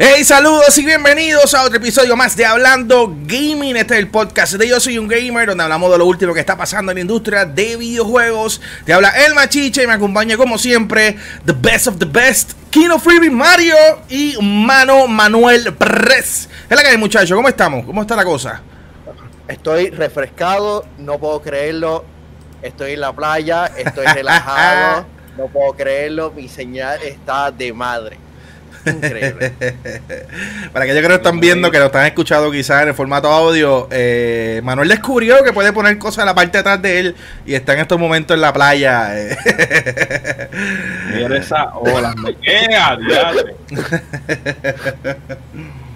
Hey, saludos y bienvenidos a otro episodio más de Hablando Gaming. Este es el podcast de Yo Soy un Gamer, donde hablamos de lo último que está pasando en la industria de videojuegos. Te habla El Machiche y me acompaña, como siempre, The Best of the Best, Kino Freebie Mario y Mano Manuel Press. Es la que hay, muchachos. ¿Cómo estamos? ¿Cómo está la cosa? Estoy refrescado, no puedo creerlo. Estoy en la playa, estoy relajado, no puedo creerlo. Mi señal está de madre. Increíble. Para aquellos que no están viendo, que lo están escuchando quizás en el formato audio, eh, Manuel descubrió que puede poner cosas en la parte de atrás de él y está en estos momentos en la playa. eh. Mira esa ola, me queda.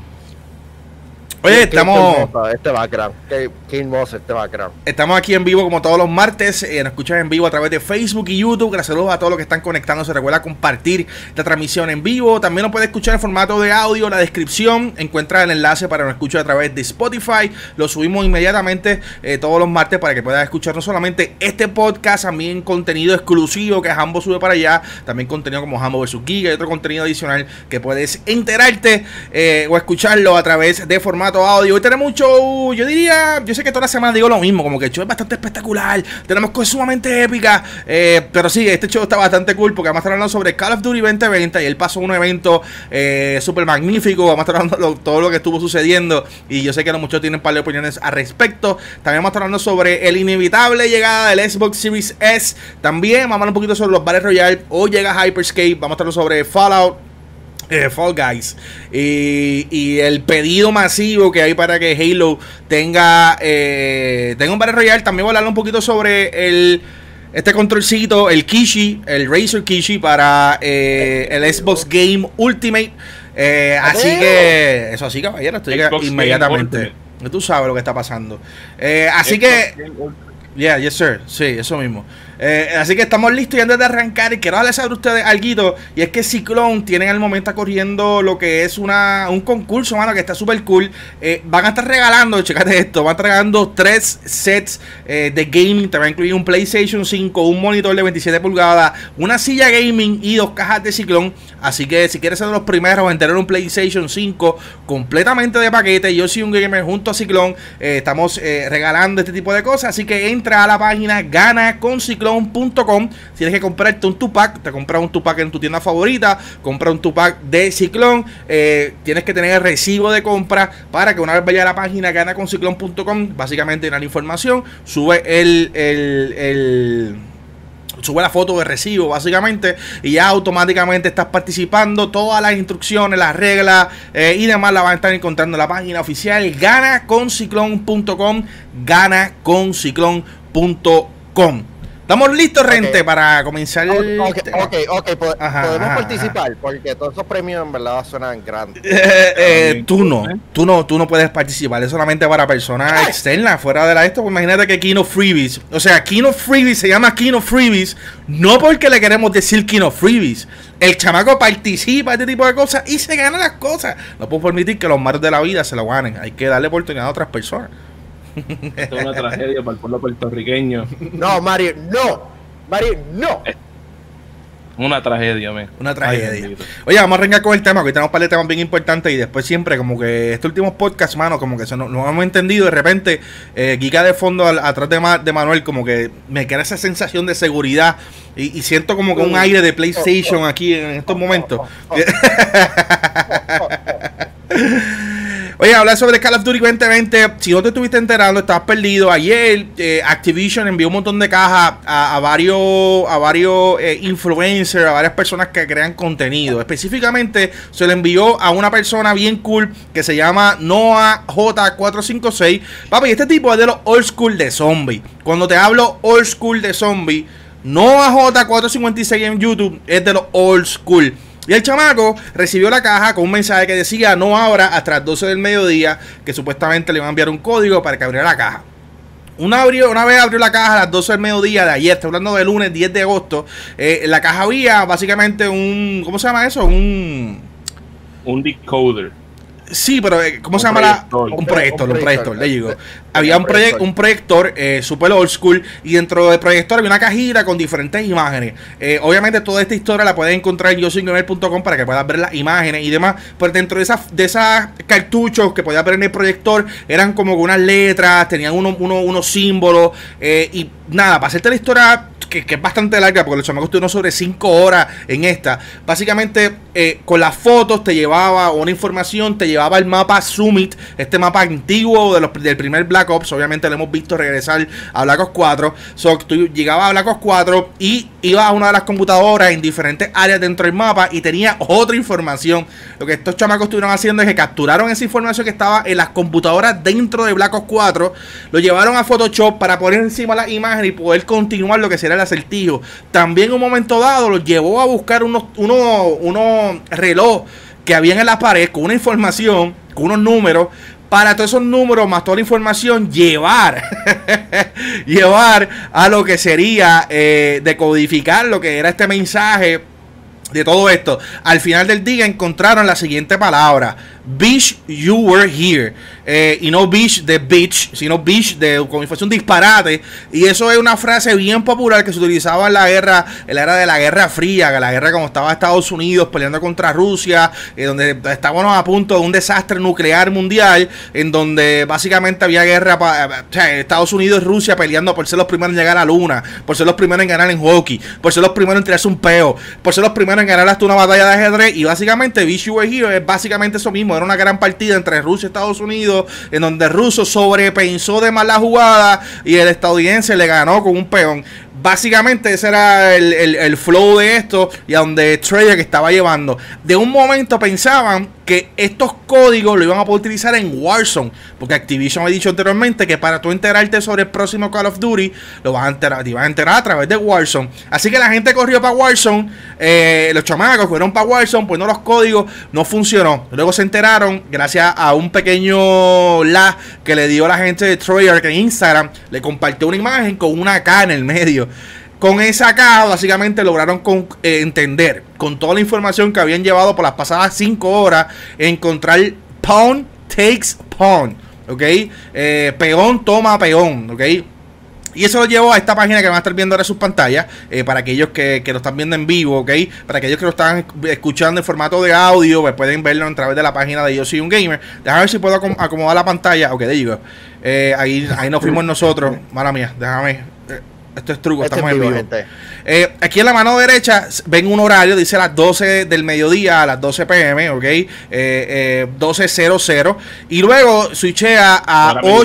Oye, Qué- estamos... Este background. Qué, qué hermoso este background. Estamos aquí en vivo como todos los martes. eh, nos escuchan en vivo a través de Facebook y YouTube. Gracias a todos los que están conectándose. Recuerda compartir la transmisión en vivo. También nos puede escuchar en formato de audio. La descripción encuentra el enlace para nos escuche a través de Spotify. Lo subimos inmediatamente eh, todos los martes para que puedas escuchar no solamente este podcast, también contenido exclusivo que Hambo sube para allá. También contenido como Hambo vs. Giga y otro contenido adicional que puedes enterarte eh, o escucharlo a través de formato audio. Hoy tenemos un show, yo diría, yo sé que toda la semana digo lo mismo, como que el show es bastante espectacular, tenemos cosas sumamente épicas, eh, pero sí, este show está bastante cool porque vamos a estar hablando sobre Call of Duty 2020 y él pasó un evento eh, súper magnífico, vamos a estar hablando de todo lo que estuvo sucediendo y yo sé que los muchos tienen un par de opiniones al respecto. También vamos a estar hablando sobre el inevitable llegada del Xbox Series S, también vamos a hablar un poquito sobre los Battle Royale, hoy llega Hyperscape, vamos a estar hablando sobre Fallout Fall Guys. Y, y el pedido masivo que hay para que Halo tenga eh, tenga un Battle Royale también voy a hablar un poquito sobre el este controlcito el Kishi el Razer Kishi para eh, el Xbox Game Ultimate. Eh, así que eso así caballero esto llega Xbox Game inmediatamente. Tú sabes lo que está pasando. Eh, así que Yeah, yes sir, sí, eso mismo. Eh, así que estamos listos y antes de arrancar, quiero darles a ustedes algo. Y es que Ciclone tienen al momento corriendo lo que es una, un concurso, mano, que está súper cool. Eh, van a estar regalando, checate esto, van a estar regalando tres sets eh, de gaming. Te va a incluir un PlayStation 5, un monitor de 27 pulgadas, una silla gaming y dos cajas de Ciclone. Así que si quieres ser de los primeros en tener un PlayStation 5 completamente de paquete, yo soy un gamer junto a Ciclone. eh, estamos regalando este tipo de cosas. Así que entra a la página ganacon.ciclone.com. Si tienes que comprarte un Tupac, te compras un Tupac en tu tienda favorita. Compra un Tupac de Ciclone. eh, tienes que tener el recibo de compra para que una vez vaya a la página ganacon.ciclone.com, básicamente llenar la información, sube el, el, sube la foto de recibo básicamente y ya automáticamente estás participando todas las instrucciones las reglas eh, y demás las van a estar encontrando en la página oficial ganaconciclón.com ganaconciclón.com estamos listos gente Ok. para comenzar Ok, el ok, ok, ok, po- Ajá, podemos ajá, participar porque todos esos premios en verdad suenan grandes. Eh, eh, tú no, tú no, tú no puedes participar, es solamente para personas externas, fuera de la esto, pues imagínate que Kino Freebies, o sea, Kino Freebies se llama Kino Freebies, no porque le queremos decir Kino Freebies, el chamaco participa en este tipo de cosas y se gana las cosas, no puedo permitir que los malos de la vida se lo ganen, hay que darle oportunidad a otras personas. Esto es una tragedia para el pueblo puertorriqueño. No, Mario, no. Mario, no. Una tragedia, me. Una tragedia. Oye, vamos a arrancar con el tema, que hoy tenemos un par de temas bien importantes y después siempre como que este último podcast, mano, como que se nos, nos hemos entendido y de repente eh, Giga de fondo al- atrás de, Ma- de Manuel como que me queda esa sensación de seguridad y, y siento como que un aire de PlayStation aquí en estos momentos. Oye, hablar sobre Call of Duty 2020. Si no te estuviste enterando, estabas perdido. Ayer eh, Activision envió un montón de cajas a, varios, a varios eh, influencers, a varias personas que crean contenido. Específicamente se lo envió a una persona bien cool que se llama Noah J456. Papi, este tipo es de los old school de zombie. Cuando te hablo old school de zombie, Noah J456 en YouTube es de los old school. Y el chamaco recibió la caja con un mensaje que decía no ahora hasta las 12 del mediodía, que supuestamente le iban a enviar un código para que abriera la caja. Una, abrió, una vez abrió la caja a las 12 del mediodía de ayer, estoy hablando del lunes 10 de agosto. eh, en la caja había básicamente un. ¿Cómo se llama eso? Un. Un decoder. Sí, pero eh, ¿cómo Un se llama la? Un proyector, un proyector, le digo. Había un, proye- un proyector eh, super old school y dentro del proyector había una cajita con diferentes imágenes. Eh, obviamente toda esta historia la puedes encontrar en yosingomer.com para que puedas ver las imágenes y demás. Pero dentro de esas de esas cartuchos que podías ver en el proyector eran como unas letras, tenían unos uno, unos símbolos eh, y nada, para hacerte la historia que, que es bastante larga, porque los chamacos estuvieron sobre 5 horas en esta. Básicamente, con las fotos te llevaba una información, te llevaba el mapa Summit, este mapa antiguo de los, del primer Black Ops. Obviamente lo hemos visto regresar a Black Ops 4. So, tú llegabas a Black Ops 4 y ibas a una de las computadoras en diferentes áreas dentro del mapa y tenía otra información. Lo que estos chamacos estuvieron haciendo es que capturaron esa información que estaba en las computadoras dentro de Black Ops 4, lo llevaron a Photoshop para poner encima la imagen y poder continuar lo que sería el acertijo. También en un momento dado los llevó a buscar unos, unos, unos reloj que habían en la pared con una información, con unos números. Para todos esos números, más toda la información, llevar, llevar a lo que sería eh, decodificar lo que era este mensaje de todo esto. Al final del día encontraron la siguiente palabra. Bitch, you were here. Eh, y no bitch de bitch, sino bitch de fuese un disparate. Y eso es una frase bien popular que se utilizaba en la guerra, en la era de la Guerra Fría, la guerra como estaba Estados Unidos peleando contra Rusia, eh, donde estábamos a punto de un desastre nuclear mundial, en donde básicamente había guerra, pa- o sea, Estados Unidos y Rusia peleando por ser los primeros en llegar a la luna, por ser los primeros en ganar en hockey, por ser los primeros en tirarse un peo, por ser los primeros en ganar hasta una batalla de ajedrez. Y básicamente, Bitch You Were Here es básicamente eso mismo. Era una gran partida entre Rusia y Estados Unidos, en donde el ruso sobrepensó de más la jugada y el estadounidense le ganó con un peón. Básicamente ese era el, el- flow de esto y a donde que estaba llevando. De un momento pensaban que estos códigos lo iban a poder utilizar en Warzone. Porque Activision ha dicho anteriormente que para tú enterarte sobre el próximo Call of Duty, lo vas a enterar, te ibas a enterar a través de Warzone. Así que la gente corrió para Warzone, eh, los chamacos fueron para Warzone, pues no los códigos, no funcionó. Luego se enteraron, gracias a un pequeño la que le dio la gente de que en Instagram le compartió una imagen con una K en el medio. Con esa K básicamente lograron eh, entender con toda la información que habían llevado por las pasadas 5 horas encontrar pawn takes pawn, ¿ok? Eh, peón toma peón, ¿ok? Y eso lo llevó a esta página que van a estar viendo ahora en sus pantallas, eh, para aquellos que, que lo están viendo en vivo, ¿ok? Para aquellos que lo están esc- escuchando en formato de audio, pues pueden verlo a través de la página de Yo Soy Un Gamer. Déjame ver si puedo acom- acomodar la pantalla. Ok, there go. Ahí, ahí nos fuimos nosotros. Mala mía, déjame. Esto es truco, Este estamos es en vivo, gente. Eh, aquí en la mano derecha ven un horario, dice las 12 del mediodía a las 12 pm, ¿ok? Eh, eh, 12.00. Y luego switchea a Ahora mismo.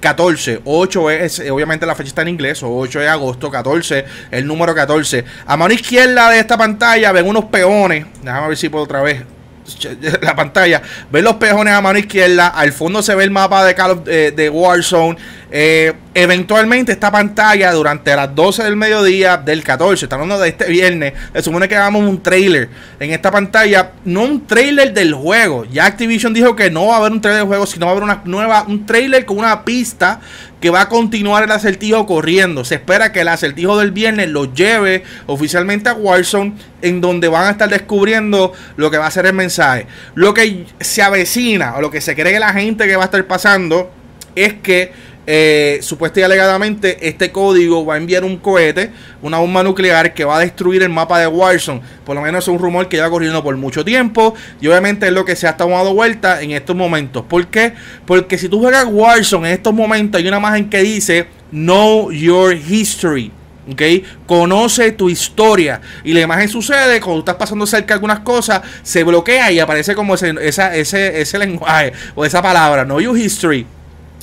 8.14. 8 es, eh, obviamente la fecha está en inglés, o 8 es agosto, 14, el número 14. A mano izquierda de esta pantalla ven unos peones. Déjame ver si puedo otra vez la pantalla, ven los peones a mano izquierda, al fondo se ve el mapa de Call of- eh, de Warzone. Eh, eventualmente esta pantalla durante las 12 del mediodía del 14, estamos hablando de este viernes, se supone que hagamos un trailer en esta pantalla, no un trailer del juego. Ya Activision dijo que no va a haber un trailer del juego, sino va a haber una nueva, un trailer con una pista que va a continuar el acertijo corriendo. Se espera que el acertijo del viernes lo lleve oficialmente a Warzone, en donde van a estar descubriendo lo que va a ser el mensaje. Lo que se avecina, o lo que se cree que la gente que va a estar pasando, es que eh, y alegadamente este código va a enviar un cohete, una bomba nuclear que va a destruir el mapa de Warzone. Por lo menos es un rumor que lleva corriendo por mucho tiempo y obviamente es lo que se ha estado dando vuelta en estos momentos. ¿Por qué? Porque si tú juegas Warzone en estos momentos hay una imagen que dice Know Your History. ¿ok? Conoce tu historia. Y la imagen sucede cuando estás pasando cerca de algunas cosas, se bloquea y aparece como ese, esa- ese, ese lenguaje o esa palabra, Know Your History.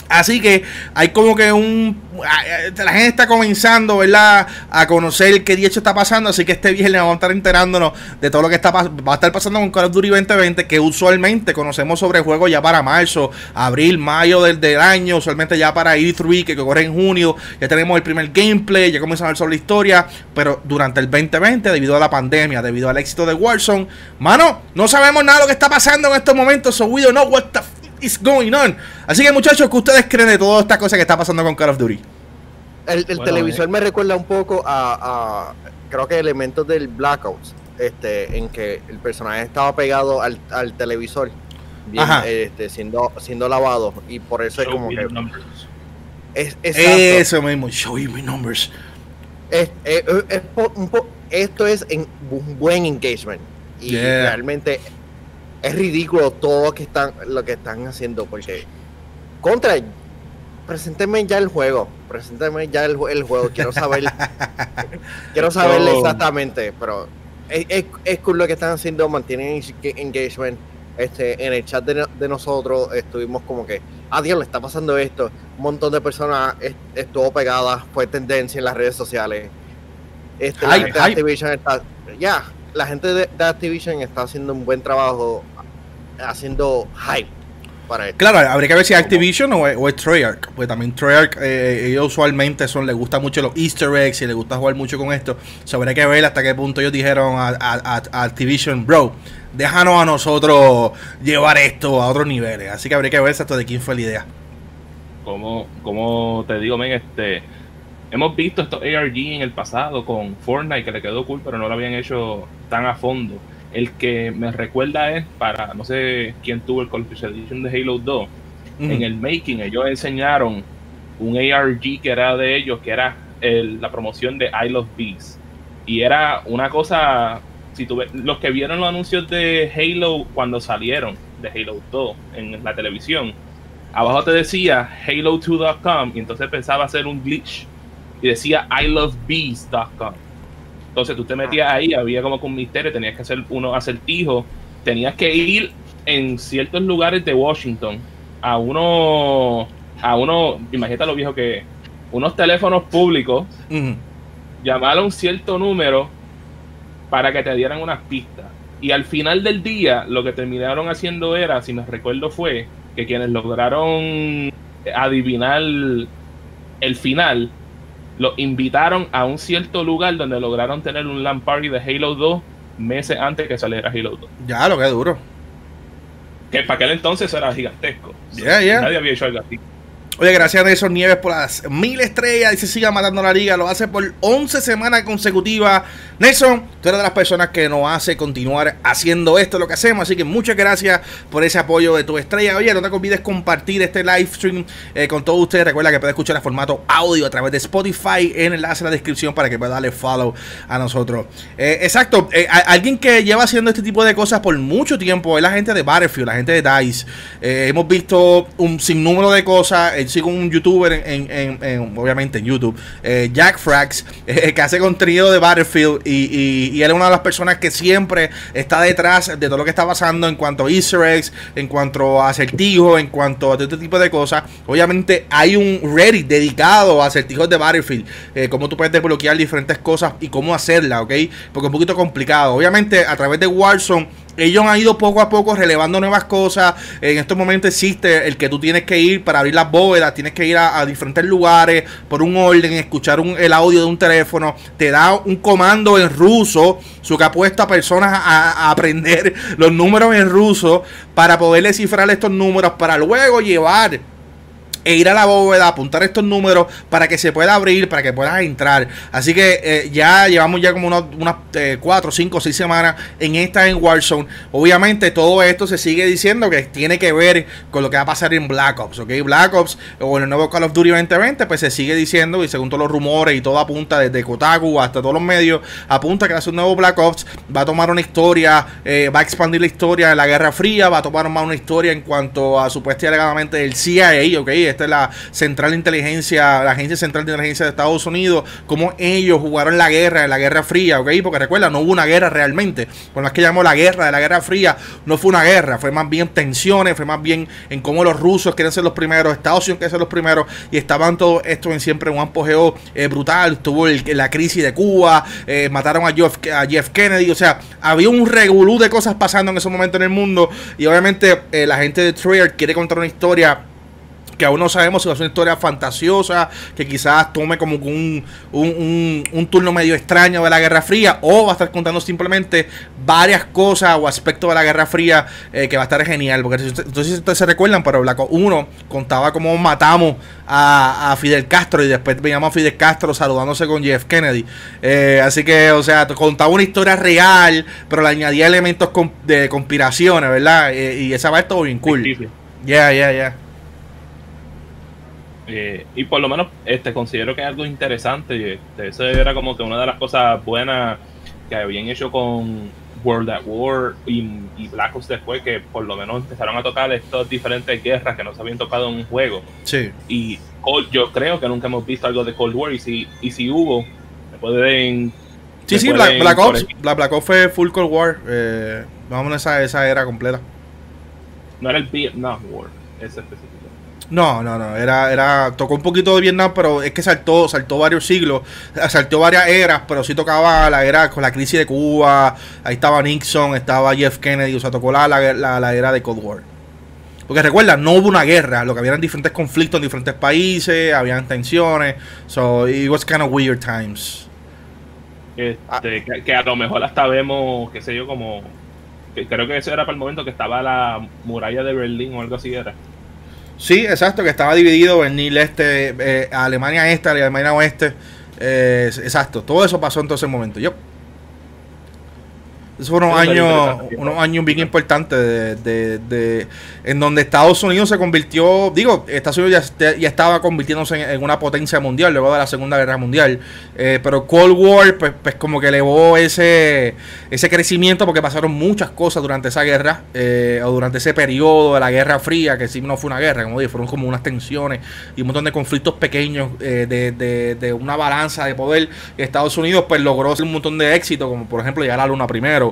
Así que hay como que un... La gente está comenzando, ¿verdad? A conocer qué día está pasando. Así que este viernes vamos a estar enterándonos de todo lo que está va a estar pasando con Call of Duty 2020. Que usualmente conocemos sobre el juego ya para marzo, abril, mayo del, del año. Usualmente ya para E3, que corre en junio. Ya tenemos el primer gameplay, ya comenzamos a ver sobre la historia. Pero durante el 2020, debido a la pandemia, debido al éxito de Warzone, mano, no sabemos nada de lo que está pasando en estos momentos. So we don't know what the is going on. Así que muchachos, ¿qué ustedes creen de toda esta cosa que está pasando con Call of Duty? El, el Bueno, televisor eh. me recuerda un poco a, a- creo que elementos del Blackouts, este, en que el personaje estaba pegado al, al televisor. bien, Ajá. este, siendo, siendo lavados. Y por eso es como me que. Es, exacto. Eso mismo. Show you my numbers. Es- es- es- es po- un po- esto es en, un buen engagement. Y Yeah. realmente es ridículo todo lo que están, lo que están haciendo. Porque contra presénteme ya el juego. Presénteme ya el, el juego. Quiero saber. quiero saber exactamente. Pero es, es, es cool lo que están haciendo. Mantienen eng- engagement. Este, en el chat de, no- de nosotros estuvimos como que, ah, Dios, le está pasando esto. Un montón de personas est- estuvo pegada, fue tendencia en las redes sociales. Este, la de. Activision está, ya, la gente de, de Activision está haciendo un buen trabajo haciendo hype para esto. Claro, habría que ver si es Activision o es, o es Treyarch. Pues también Treyarch, eh, ellos usualmente son, les gusta mucho los Easter eggs y les gusta jugar mucho con esto. O sea, habría que ver hasta qué punto ellos dijeron a, a- a- a Activision, bro, déjanos a nosotros llevar esto a otros niveles. Así que habría que ver hasta de quién fue la idea. Como, como te digo, men, este, hemos visto estos ARG en el pasado con Fortnite que le quedó cool, pero no lo habían hecho tan a fondo. El que me recuerda es para, no sé quién tuvo el Collector's Edition de Halo 2. Ujú. En el making ellos enseñaron un ARG que era de ellos, que era el- la promoción de I Love Bees. Y era una cosa, si tú ves- los que vieron los anuncios de Halo cuando salieron, de Halo 2 en la televisión, abajo te decía halo2.com y entonces pensaba hacer un glitch y decía ilovebees.com. Entonces tú te metías ahí, había como que un misterio, tenías que hacer unos acertijos, tenías que ir en ciertos lugares de Washington a uno, a uno, imagínate lo viejo que es, unos teléfonos públicos, Ujú. llamar a un cierto número para que te dieran unas pistas. Y al final del día, lo que terminaron haciendo era, si me recuerdo, fue que quienes lograron adivinar el final, los invitaron a un cierto lugar donde lograron tener un LAN party de Halo 2 meses antes que saliera Halo 2. Ya, lo que duro. Que para aquel entonces era gigantesco. Yeah, yeah. Nadie había hecho algo así. Oye, gracias a Nelson Nieves por las mil estrellas y se siga matando la liga. Lo hace por 11 semanas consecutivas. Nelson, tú eres de las personas que nos hace continuar haciendo esto, lo que hacemos. Así que muchas gracias por ese apoyo de tu estrella. Oye, no te olvides compartir este live stream eh, con todos ustedes. Recuerda que puedes escuchar en formato audio a través de Spotify en el enlace en la descripción para que puedas darle follow a nosotros. Eh, exacto, eh, alguien que lleva haciendo este tipo de cosas por mucho tiempo es la gente de Battlefield, la gente de DICE. Hemos visto un sinnúmero de cosas. Eh, sigo un youtuber, en, en- en- en- obviamente en YouTube, eh, Jack Frax, eh, que hace contenido de Battlefield y, él es una de las personas que siempre está detrás de todo lo que está pasando en cuanto a Easter eggs, en cuanto a acertijos, en cuanto a todo este tipo de cosas. Obviamente hay un Reddit dedicado a acertijos de Battlefield, cómo tú puedes desbloquear diferentes cosas y cómo hacerla, ¿ok? Porque es un poquito complicado. Obviamente a través de Warzone ellos han ido poco a poco relevando nuevas cosas. En estos momentos existe el que tú tienes que ir para abrir las bóvedas, tienes que ir a, diferentes lugares por un orden, escuchar un- el audio de un teléfono. Te da un comando en ruso, su que ha puesto a personas a, a aprender los números en ruso para poder descifrar estos números para luego llevar e ir a la bóveda, apuntar estos números para que se pueda abrir, para que puedas entrar. Así que eh, ya llevamos ya como unas 4, 5, 6 semanas en esta en Warzone. Obviamente todo esto se sigue diciendo que tiene que ver con lo que va a pasar en Black Ops, ¿ok? Black Ops o en el nuevo Call of Duty 2020, pues se sigue diciendo y según todos los rumores y todo apunta desde Kotaku hasta todos los medios, apunta que va a ser un nuevo Black Ops, va a tomar una historia, eh, va a expandir la historia de la Guerra Fría, va a tomar más una historia en cuanto a supuestamente alegadamente el CIA, ¿ok? Esta es la Central de Inteligencia, la Agencia Central de Inteligencia de Estados Unidos, cómo ellos jugaron la guerra, la Guerra Fría, ¿ok? Porque recuerda, no hubo una guerra realmente. Con las que llamó la guerra de la Guerra Fría, no fue una guerra, fue más bien tensiones, fue más bien en cómo los rusos quieren ser los primeros, Estados Unidos quiere ser los primeros, y estaban todo esto en siempre un apogeo eh, brutal. Tuvo el- la crisis de Cuba, eh, mataron a Jeff, a Jeff Kennedy, o sea, había un revolú de cosas pasando en ese momento en el mundo, y obviamente eh, la gente de Treyarch quiere contar una historia que aún no sabemos si va a ser una historia fantasiosa, que quizás tome como un, un, un, turno medio extraño de la Guerra Fría, o va a estar contando simplemente varias cosas o aspectos de la Guerra Fría eh, que va a estar genial. Porque entonces ustedes se recuerdan, pero Black 1 contaba cómo matamos a, Fidel Castro y después veíamos a Fidel Castro saludándose con Jeff Kennedy. Eh, así que, o sea, contaba una historia real, pero le añadía elementos de conspiraciones, ¿verdad? Eh, y esa va a estar bien cool. Ya, ya, ya. Eh, y por lo menos este considero que es algo interesante. Este, eso era como que una de las cosas buenas que habían hecho con World at War y, Black Ops después, que por lo menos empezaron a tocar estas diferentes guerras que no se habían tocado en un juego. Sí. Y yo creo que nunca hemos visto algo de Cold War. Y si, y si hubo, me pueden. Sí, sí, Black, Ops. Black Ops fue full Cold War. Eh, vamos a esa, esa era completa. No era el Vietnam War, ese específico. No, no, no, era, era, tocó un poquito de Vietnam, pero es que saltó, saltó varios siglos, saltó varias eras, pero sí tocaba la era con la crisis de Cuba, ahí estaba Nixon, estaba Jeff Kennedy, o sea, tocó la, la, era de Cold War. Porque recuerda, no hubo una guerra, lo que había eran diferentes conflictos en diferentes países, habían tensiones, so it was kind of weird times. Este, que, a lo mejor hasta vemos, qué sé yo, como, creo que eso era para el momento que estaba la muralla de Berlín o algo así era. Sí, exacto, que estaba dividido en Nil Este, eh, Alemania Este, Alemania Oeste. Eh, exacto, todo eso pasó en todo ese momento. Yo. Esos fueron años, unos años bien importantes de, de, en donde Estados Unidos se convirtió, digo, Estados Unidos ya, ya estaba convirtiéndose en, una potencia mundial luego de la Segunda Guerra Mundial, eh, pero Cold War pues, pues, como que elevó ese, ese crecimiento porque pasaron muchas cosas durante esa guerra eh, o durante ese periodo de la Guerra Fría, que sí no fue una guerra, como dije, fueron como unas tensiones y un montón de conflictos pequeños eh, de, de, una balanza de poder. Estados Unidos pues logró un montón de éxito, como por ejemplo llegar a la Luna primero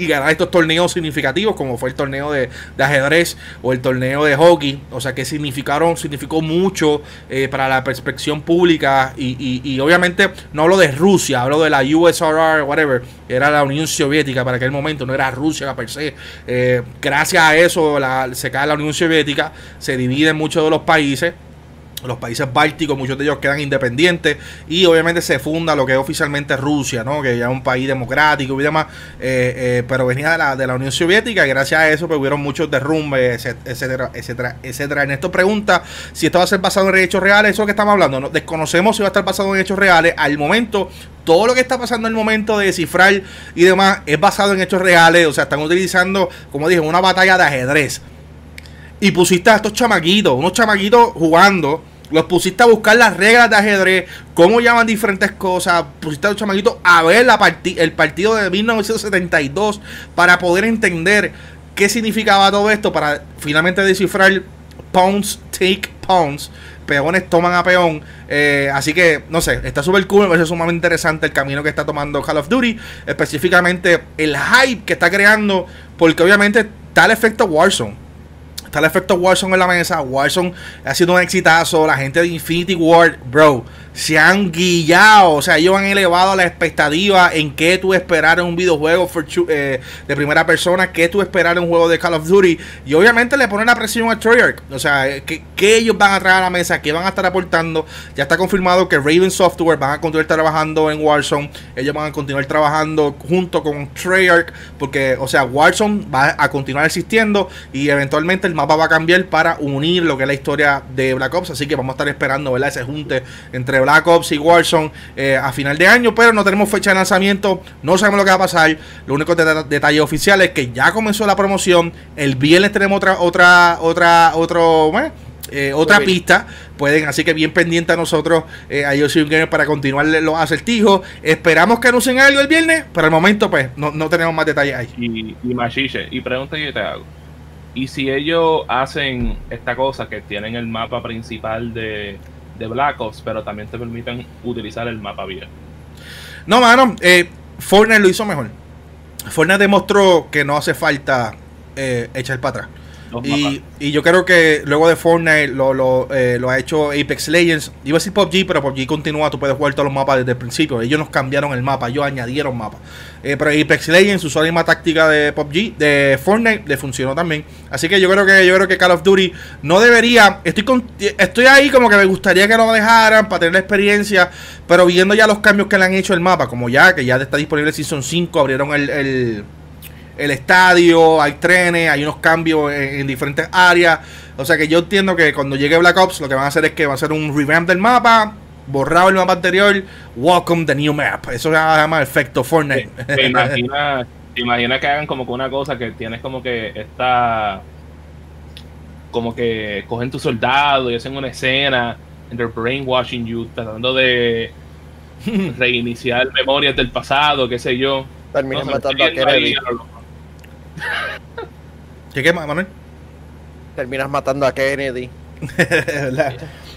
y ganar estos torneos significativos como fue el torneo de, ajedrez o el torneo de hockey, o sea que significaron, significó mucho eh, para la perspección pública y, obviamente no hablo de Rusia, hablo de la USRR, whatever, era la Unión Soviética para aquel momento, no era Rusia per se. Eh, gracias a eso se cae la Unión Soviética, se dividen muchos de los países los países bálticos, muchos de ellos quedan independientes y obviamente se funda lo que es oficialmente Rusia, ¿no? que ya es un país democrático y demás, eh, eh, pero venía de la, de la Unión Soviética y gracias a eso pues, hubieron muchos derrumbes, etcétera, etcétera, etcétera. En esto pregunta si esto va a ser basado en hechos reales, eso es lo que estamos hablando, ¿no? desconocemos si va a estar basado en hechos reales, al momento todo lo que está pasando en el momento de descifrar y demás es basado en hechos reales, o sea, están utilizando, como dije, una batalla de ajedrez. Y pusiste a estos chamaquitos, unos chamaquitos jugando los pusiste a buscar las reglas de ajedrez, cómo llaman diferentes cosas. Pusiste a los chamaquitos a ver el partido de 1972 para poder entender qué significaba todo esto, para finalmente descifrar pawns take pawns. Peones toman a peón. Eh, así que, no sé, está súper cool. Me parece sumamente interesante el camino que está tomando Call of Duty. Específicamente el hype que está creando. Porque obviamente está el efecto Warzone Está el efecto Warzone en la mesa. Warzone ha sido un exitazo. La gente de Infinity Ward, bro se han guillado, o sea, ellos han elevado la expectativa en qué tú esperar en un videojuego eh, de primera persona, qué tú esperar en un juego de Call of Duty. Y obviamente le ponen la presión a Treyarch, o sea, eh, ¿qué, ellos van a traer a la mesa, qué van a estar aportando. Ya está confirmado que Raven Software van a continuar trabajando en Warzone, ellos van a continuar trabajando junto con Treyarch, porque, o sea, Warzone va a continuar existiendo y eventualmente el mapa va a cambiar para unir lo que es la historia de Black Ops, así que vamos a estar esperando, ¿verdad? Ese junte entre Black Ops y Warzone eh, a final de año, pero no tenemos fecha de lanzamiento, no sabemos lo que va a pasar. Lo único detalle oficial es que ya comenzó la promoción. El viernes tenemos otra, otra, otra, otro, eh, otra pista. Pueden, así que bien pendiente a nosotros, eh, a ellos para continuar los acertijos. Esperamos que anuncien algo el viernes, pero al momento, pues, no, tenemos más detalles ahí. Y, y Machiche, y pregunta que te hago. Y si ellos hacen esta cosa que tienen el mapa principal de, de Black Ops, pero también te permiten utilizar el mapa viejo. No, mano, eh, Fortnite lo hizo mejor. Fortnite demostró que no hace falta eh, echar para atrás. Y, y, yo creo que luego de Fortnite lo, lo, eh, lo, ha hecho Apex Legends. Iba a decir PUBG, pero PUBG continúa, tú puedes jugar todos los mapas desde el principio. Ellos nos cambiaron el mapa, ellos añadieron mapas. Eh, pero Apex Legends usó la misma táctica de PUBG, de Fortnite, le funcionó también. Así que yo creo que yo creo que Call of Duty no debería. Estoy con, estoy ahí como que me gustaría que lo dejaran para tener la experiencia. Pero viendo ya los cambios que le han hecho el mapa, como ya que ya está disponible Season 5, abrieron el, el el estadio, hay trenes, hay unos cambios en, diferentes áreas. O sea que yo entiendo que cuando llegue Black Ops lo que van a hacer es que va a ser un revamp del mapa, borrado el mapa anterior, welcome the new map. Eso se llama efecto Fortnite. Te, imaginas imagina que hagan como que una cosa que tienes como que esta como que cogen tu soldado y hacen una escena and they're brainwashing you tratando de reiniciar memorias del pasado, qué sé yo. Terminan matando a Kennedy. ¿Qué qué, Manuel? Terminas matando a Kennedy.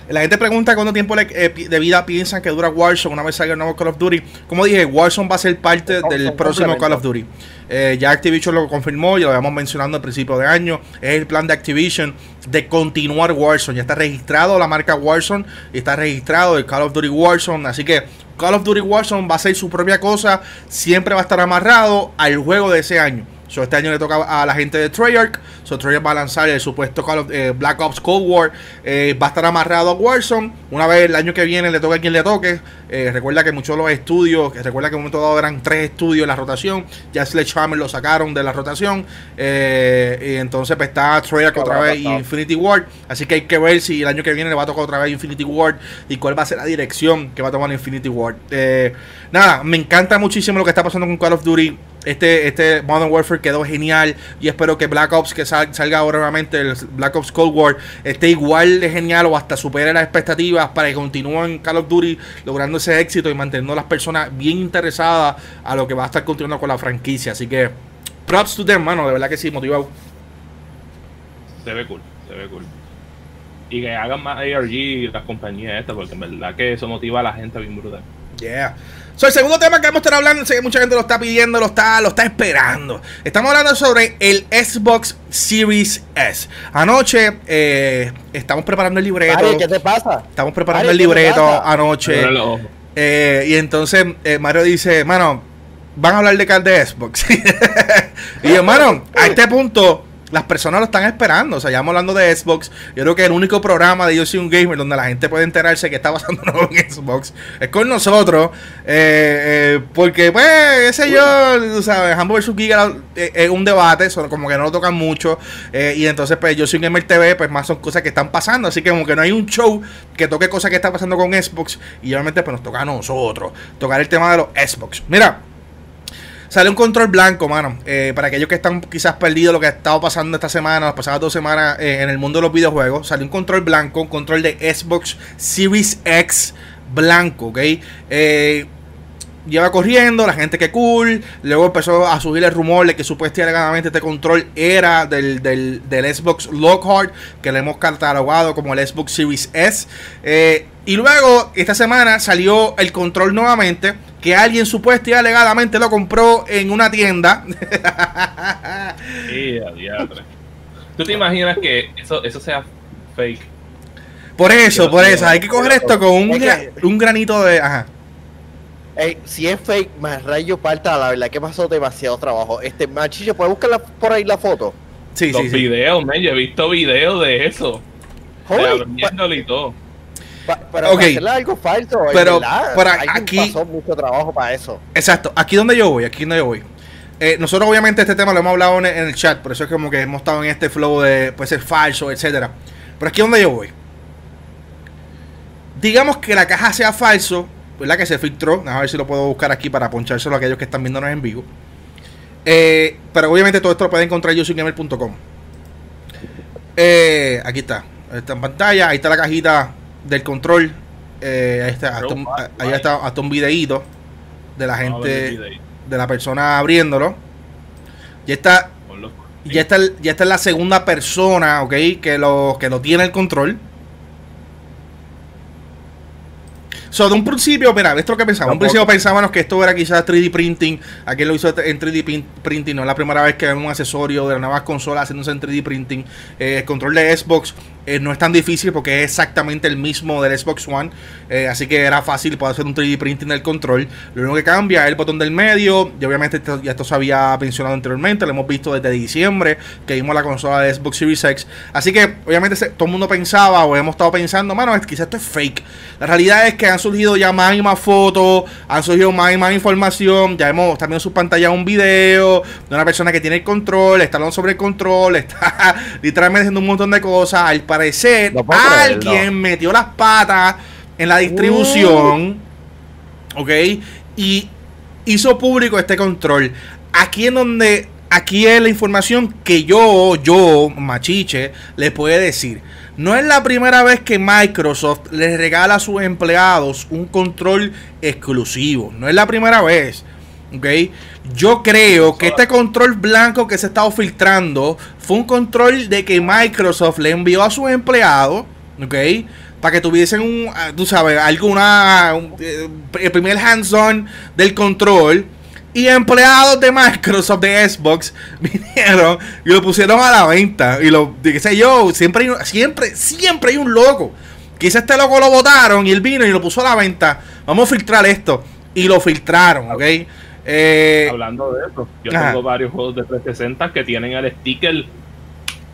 la, gente pregunta cuánto tiempo eh, de vida piensan que dura Warzone una vez salga el nuevo Call of Duty. Como dije, Warzone va a ser parte del próximo Call of Duty. Eh, ya Activision lo confirmó, y lo habíamos mencionado al principio de año. Es el plan de Activision de continuar Warzone. Ya está registrado la marca Warzone y está registrado el Call of Duty Warzone. Así que Call of Duty Warzone va a ser su propia cosa. Siempre va a estar amarrado al juego de ese año este año le toca a la gente de Treyarch. So, Treyarch va a lanzar el supuesto eh, Black Ops Cold War. Eh, va a estar amarrado a Warzone. Una vez el año que viene le toca a quien le toque. Eh, recuerda que muchos de los estudios, recuerda que en un momento dado eran tres estudios en la rotación. Ya Sledgehammer lo sacaron de la rotación. y entonces pues, está Treyarch otra vez y Infinity Ward. Así que hay que ver si el año que viene le va a tocar otra vez Infinity Ward y cuál va a ser la dirección que va a tomar Infinity Ward. nada, me encanta muchísimo lo que está pasando con Call of Duty. Este, este Modern Warfare quedó genial y espero que Black Ops que salga ahora nuevamente, el Black Ops Cold War, esté igual de genial o hasta supere las expectativas para que continúen Call of Duty logrando ese éxito y manteniendo a las personas bien interesadas a lo que va a estar continuando con la franquicia. Así que props to them, mano, de verdad que sí, motivado. Se ve cool, se ve cool. Y que hagan más ARG las compañías estas, porque en verdad que eso motiva a la gente bien brutal. Yeah. So, el segundo tema que vamos a estar hablando, sé que mucha gente lo está pidiendo, lo está, lo está esperando. Estamos hablando sobre el Xbox Series S. Anoche eh, estamos preparando el libreto. ¿qué te pasa? Estamos preparando el libreto anoche. Eh, y entonces eh, Mario dice, mano, van a hablar de, de Xbox. y yo, mano, a este punto las personas lo están esperando. O sea, ya estamos hablando de Xbox. Yo creo que el único programa de Yo Soy un Gamer donde la gente puede enterarse que está pasando en Xbox es con nosotros. Eh, eh, porque, pues, ese yo, ¿sabes? Hamburg vs. Giga eh, es un debate, como que no lo tocan mucho. y entonces, pues, Yo Soy un Gamer TV, pues, más son cosas que están pasando. Así que, como que no hay un show que toque cosas que están pasando con Xbox. Y obviamente, pues, nos toca a nosotros tocar el tema de los Xbox. Mira. Sale un control blanco, mano. Eh, para aquellos que están quizás perdidos lo que ha estado pasando esta semana, las pasadas dos semanas eh, en el mundo de los videojuegos. Sale un control blanco, un control de Xbox Series X blanco, ¿ok? Eh, lleva corriendo, la gente que cool. Luego empezó a subir el rumor de que supuestamente este control era del, del, del Xbox Lockhart, que le hemos catalogado como el Xbox Series S. y luego, esta semana salió el control nuevamente que alguien supuestamente y alegadamente lo compró en una tienda. ¿Tú te imaginas que eso, eso sea fake? Por eso, por eso, hay que coger esto con un, un granito de... Ajá. Si es fake, más rayo parta, la verdad que pasó demasiado trabajo. Este machillo, ¿puedes buscar por ahí la foto? Sí, Los sí, videos, sí. yo he visto videos de eso. Joder, y todo pero okay. algo falso, pero para aquí pasó mucho trabajo para eso. Exacto, aquí donde yo voy, aquí donde yo voy. Eh, nosotros obviamente este tema lo hemos hablado en, el chat, por eso es como que hemos estado en este flow de puede ser falso, etcétera. Pero aquí donde yo voy. Digamos que la caja sea falso, ¿verdad? Que se filtró. A ver si lo puedo buscar aquí para ponchárselo a aquellos que están viéndonos en vivo. Eh, pero obviamente todo esto lo pueden encontrar yo Eh, aquí está. Está en pantalla. Ahí está la cajita del control. Eh, ahí está, hasta un, ahí está hasta un videíto de la gente, de la persona abriéndolo. Ya está, ya está, ya está la segunda persona, ok, que lo, que lo tiene el control. So, de un principio, mira, esto es lo que pensamos. un principio pensábamos que esto era quizás 3D printing. Aquí lo hizo en 3D pin- printing. No es la primera vez que vemos un accesorio de las nuevas consolas haciéndose en 3D printing. Eh, el control de Xbox eh, no es tan difícil porque es exactamente el mismo del Xbox One. Eh, así que era fácil poder hacer un 3D printing del control. Lo único que cambia es el botón del medio. Y obviamente ya esto se había mencionado anteriormente. Lo hemos visto desde diciembre que vimos la consola de Xbox Series X. Así que obviamente todo el mundo pensaba o hemos estado pensando, mano, quizás esto es fake. La realidad es que han surgido ya más y más fotos, han surgido más y más información. Ya hemos también en su pantalla un video de una persona que tiene el control, está hablando sobre el control, está literalmente haciendo un montón de cosas. Al parecer, No alguien metió las patas en la distribución. ¿Ok? Y hizo público este control. Aquí en donde, aquí es la información que yo, yo, Machiche, les puede decir. No es la primera vez que Microsoft les regala a sus empleados un control exclusivo. No es la primera vez. ¿Ok? Yo creo que este control blanco que se ha estado filtrando fue un control de que Microsoft le envió a sus empleados. ¿Ok? Para que tuviesen un, ah, tú sabes, alguna, un, eh, el primer hands-on del control. Y empleados de Microsoft, de Xbox, vinieron y lo pusieron a la venta. Y lo, qué sé yo, siempre hay, siempre, siempre hay un loco. Quizá este loco lo votaron y él vino y lo puso a la venta. Vamos a filtrar esto. Y lo filtraron, ¿ok? Eh, Hablando de eso, yo Ajá. tengo varios juegos de 360 que tienen el sticker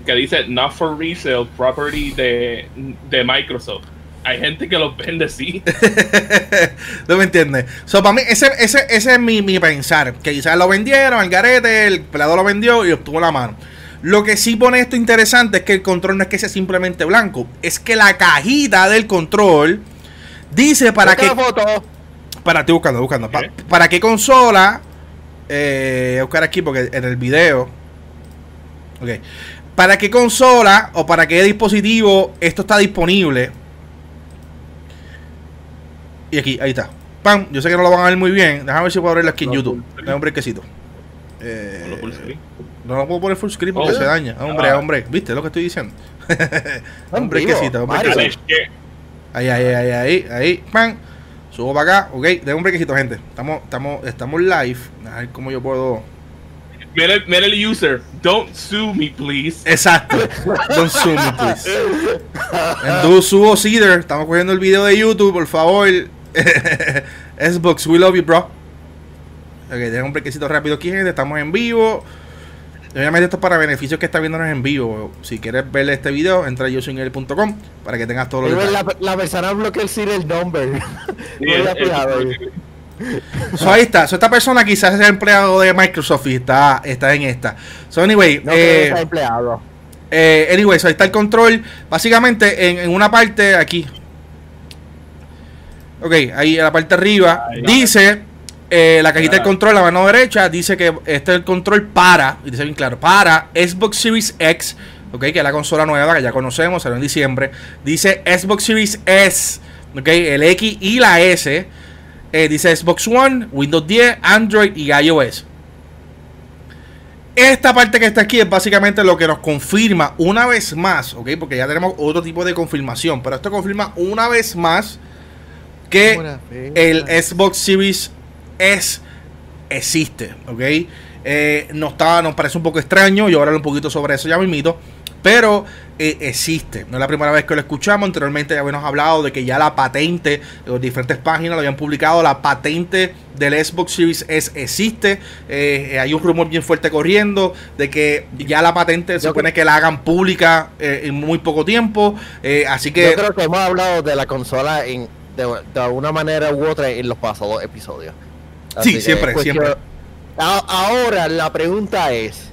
que dice Not for Resale, property de, de Microsoft. Hay gente que los vende así. ¿Tú me entiendes? So, para mí, ese, ese, ese es mi, mi pensar. Que quizás lo vendieron, el garete, el empleado lo vendió y obtuvo la mano. Lo que sí pone esto interesante es que el control no es que sea simplemente blanco. Es que la cajita del control dice para foto. Para, estoy buscando, buscando. Pa- para qué consola. Eh, voy a buscar aquí porque en el video. Ok. ¿Para qué consola o para qué dispositivo esto está disponible? Y aquí, ahí está. Pam, yo sé que no lo van a ver muy bien. Déjame ver si puedo abrirlo aquí en No, YouTube. Dame un brequecito. Eh, no lo puedo poner full screen porque Oh. se daña. Hombre, Ah. hombre. ¿Viste lo que estoy diciendo? En un brequecito, un brequecito. Ahí, ahí, ahí, ahí, ahí, pam. Subo para acá, ok. De un brequecito, gente. Estamos, estamos, estamos live. A ver cómo yo puedo. Mira, el- mira el user. Don't sue me, please. Exacto. Don't sue me, please. En Do Subo Cedar. Estamos cogiendo el video de YouTube, por favor. Xbox, we love you, bro. Ok, deja un brequecito rápido aquí, gente. Estamos en vivo. Obviamente esto es para beneficios que está viéndonos en vivo. Si quieres ver este video, entra a yosinel.com para que tengas todos los Pero detalles. La, la persona bloquea el serial number. Sí, No el- el-. So, ahí está. So, esta persona quizás es empleado de Microsoft y está, está en esta. So, anyway, No que eh, empleado. eh, anyway, so, ahí está el control. Básicamente, en, en una parte aquí. Ok, ahí en la parte arriba. Ahí. dice eh, la cajita del Ah. control, la mano derecha. Dice que este es el control para. Y dice bien claro: para Xbox Series X. Ok, que es la consola nueva que ya conocemos, salió en diciembre. Dice Xbox Series S. Ok, el X y la S. Eh, dice Xbox One, Windows 10, Android y iOS. Esta parte que está aquí es básicamente lo que nos confirma una vez más, ¿ok? Porque ya tenemos otro tipo de confirmación, pero esto confirma una vez más que el Xbox Series S existe, ¿ok? Eh, nos, está, nos parece un poco extraño, yo hablaré un poquito sobre eso ya mismito, pero eh, existe. No es la primera vez que lo escuchamos, anteriormente ya habíamos hablado de que ya la patente, las diferentes páginas lo habían publicado, la patente del Xbox Series S existe. Eh, hay un rumor bien fuerte corriendo de que ya la patente se Yo supone que la hagan pública eh, en muy poco tiempo, eh, así que... Yo creo que hemos hablado de la consola en, de, de una manera u otra en los pasados episodios. Sí, siempre, siempre. Ahora la pregunta es,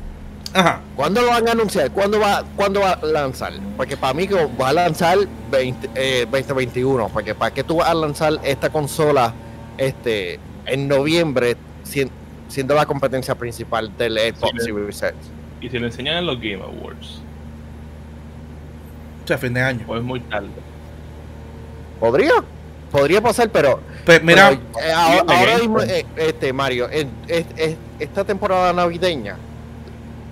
Ajá. ¿cuándo lo van a anunciar? ¿Cuándo va, ¿cuándo va a lanzar? Porque para mí que va a lanzar 20, eh, 2021, porque para qué tú vas a lanzar esta consola este en noviembre sien- siendo la competencia principal del Xbox Series X. Y si lo enseñan en los Game Awards, O sea, fin de año. pues es muy tarde. Podría, podría pasar, pero Pues mira, Pero, eh, ahora, mismo, eh, este Mario, en- es- es- esta temporada navideña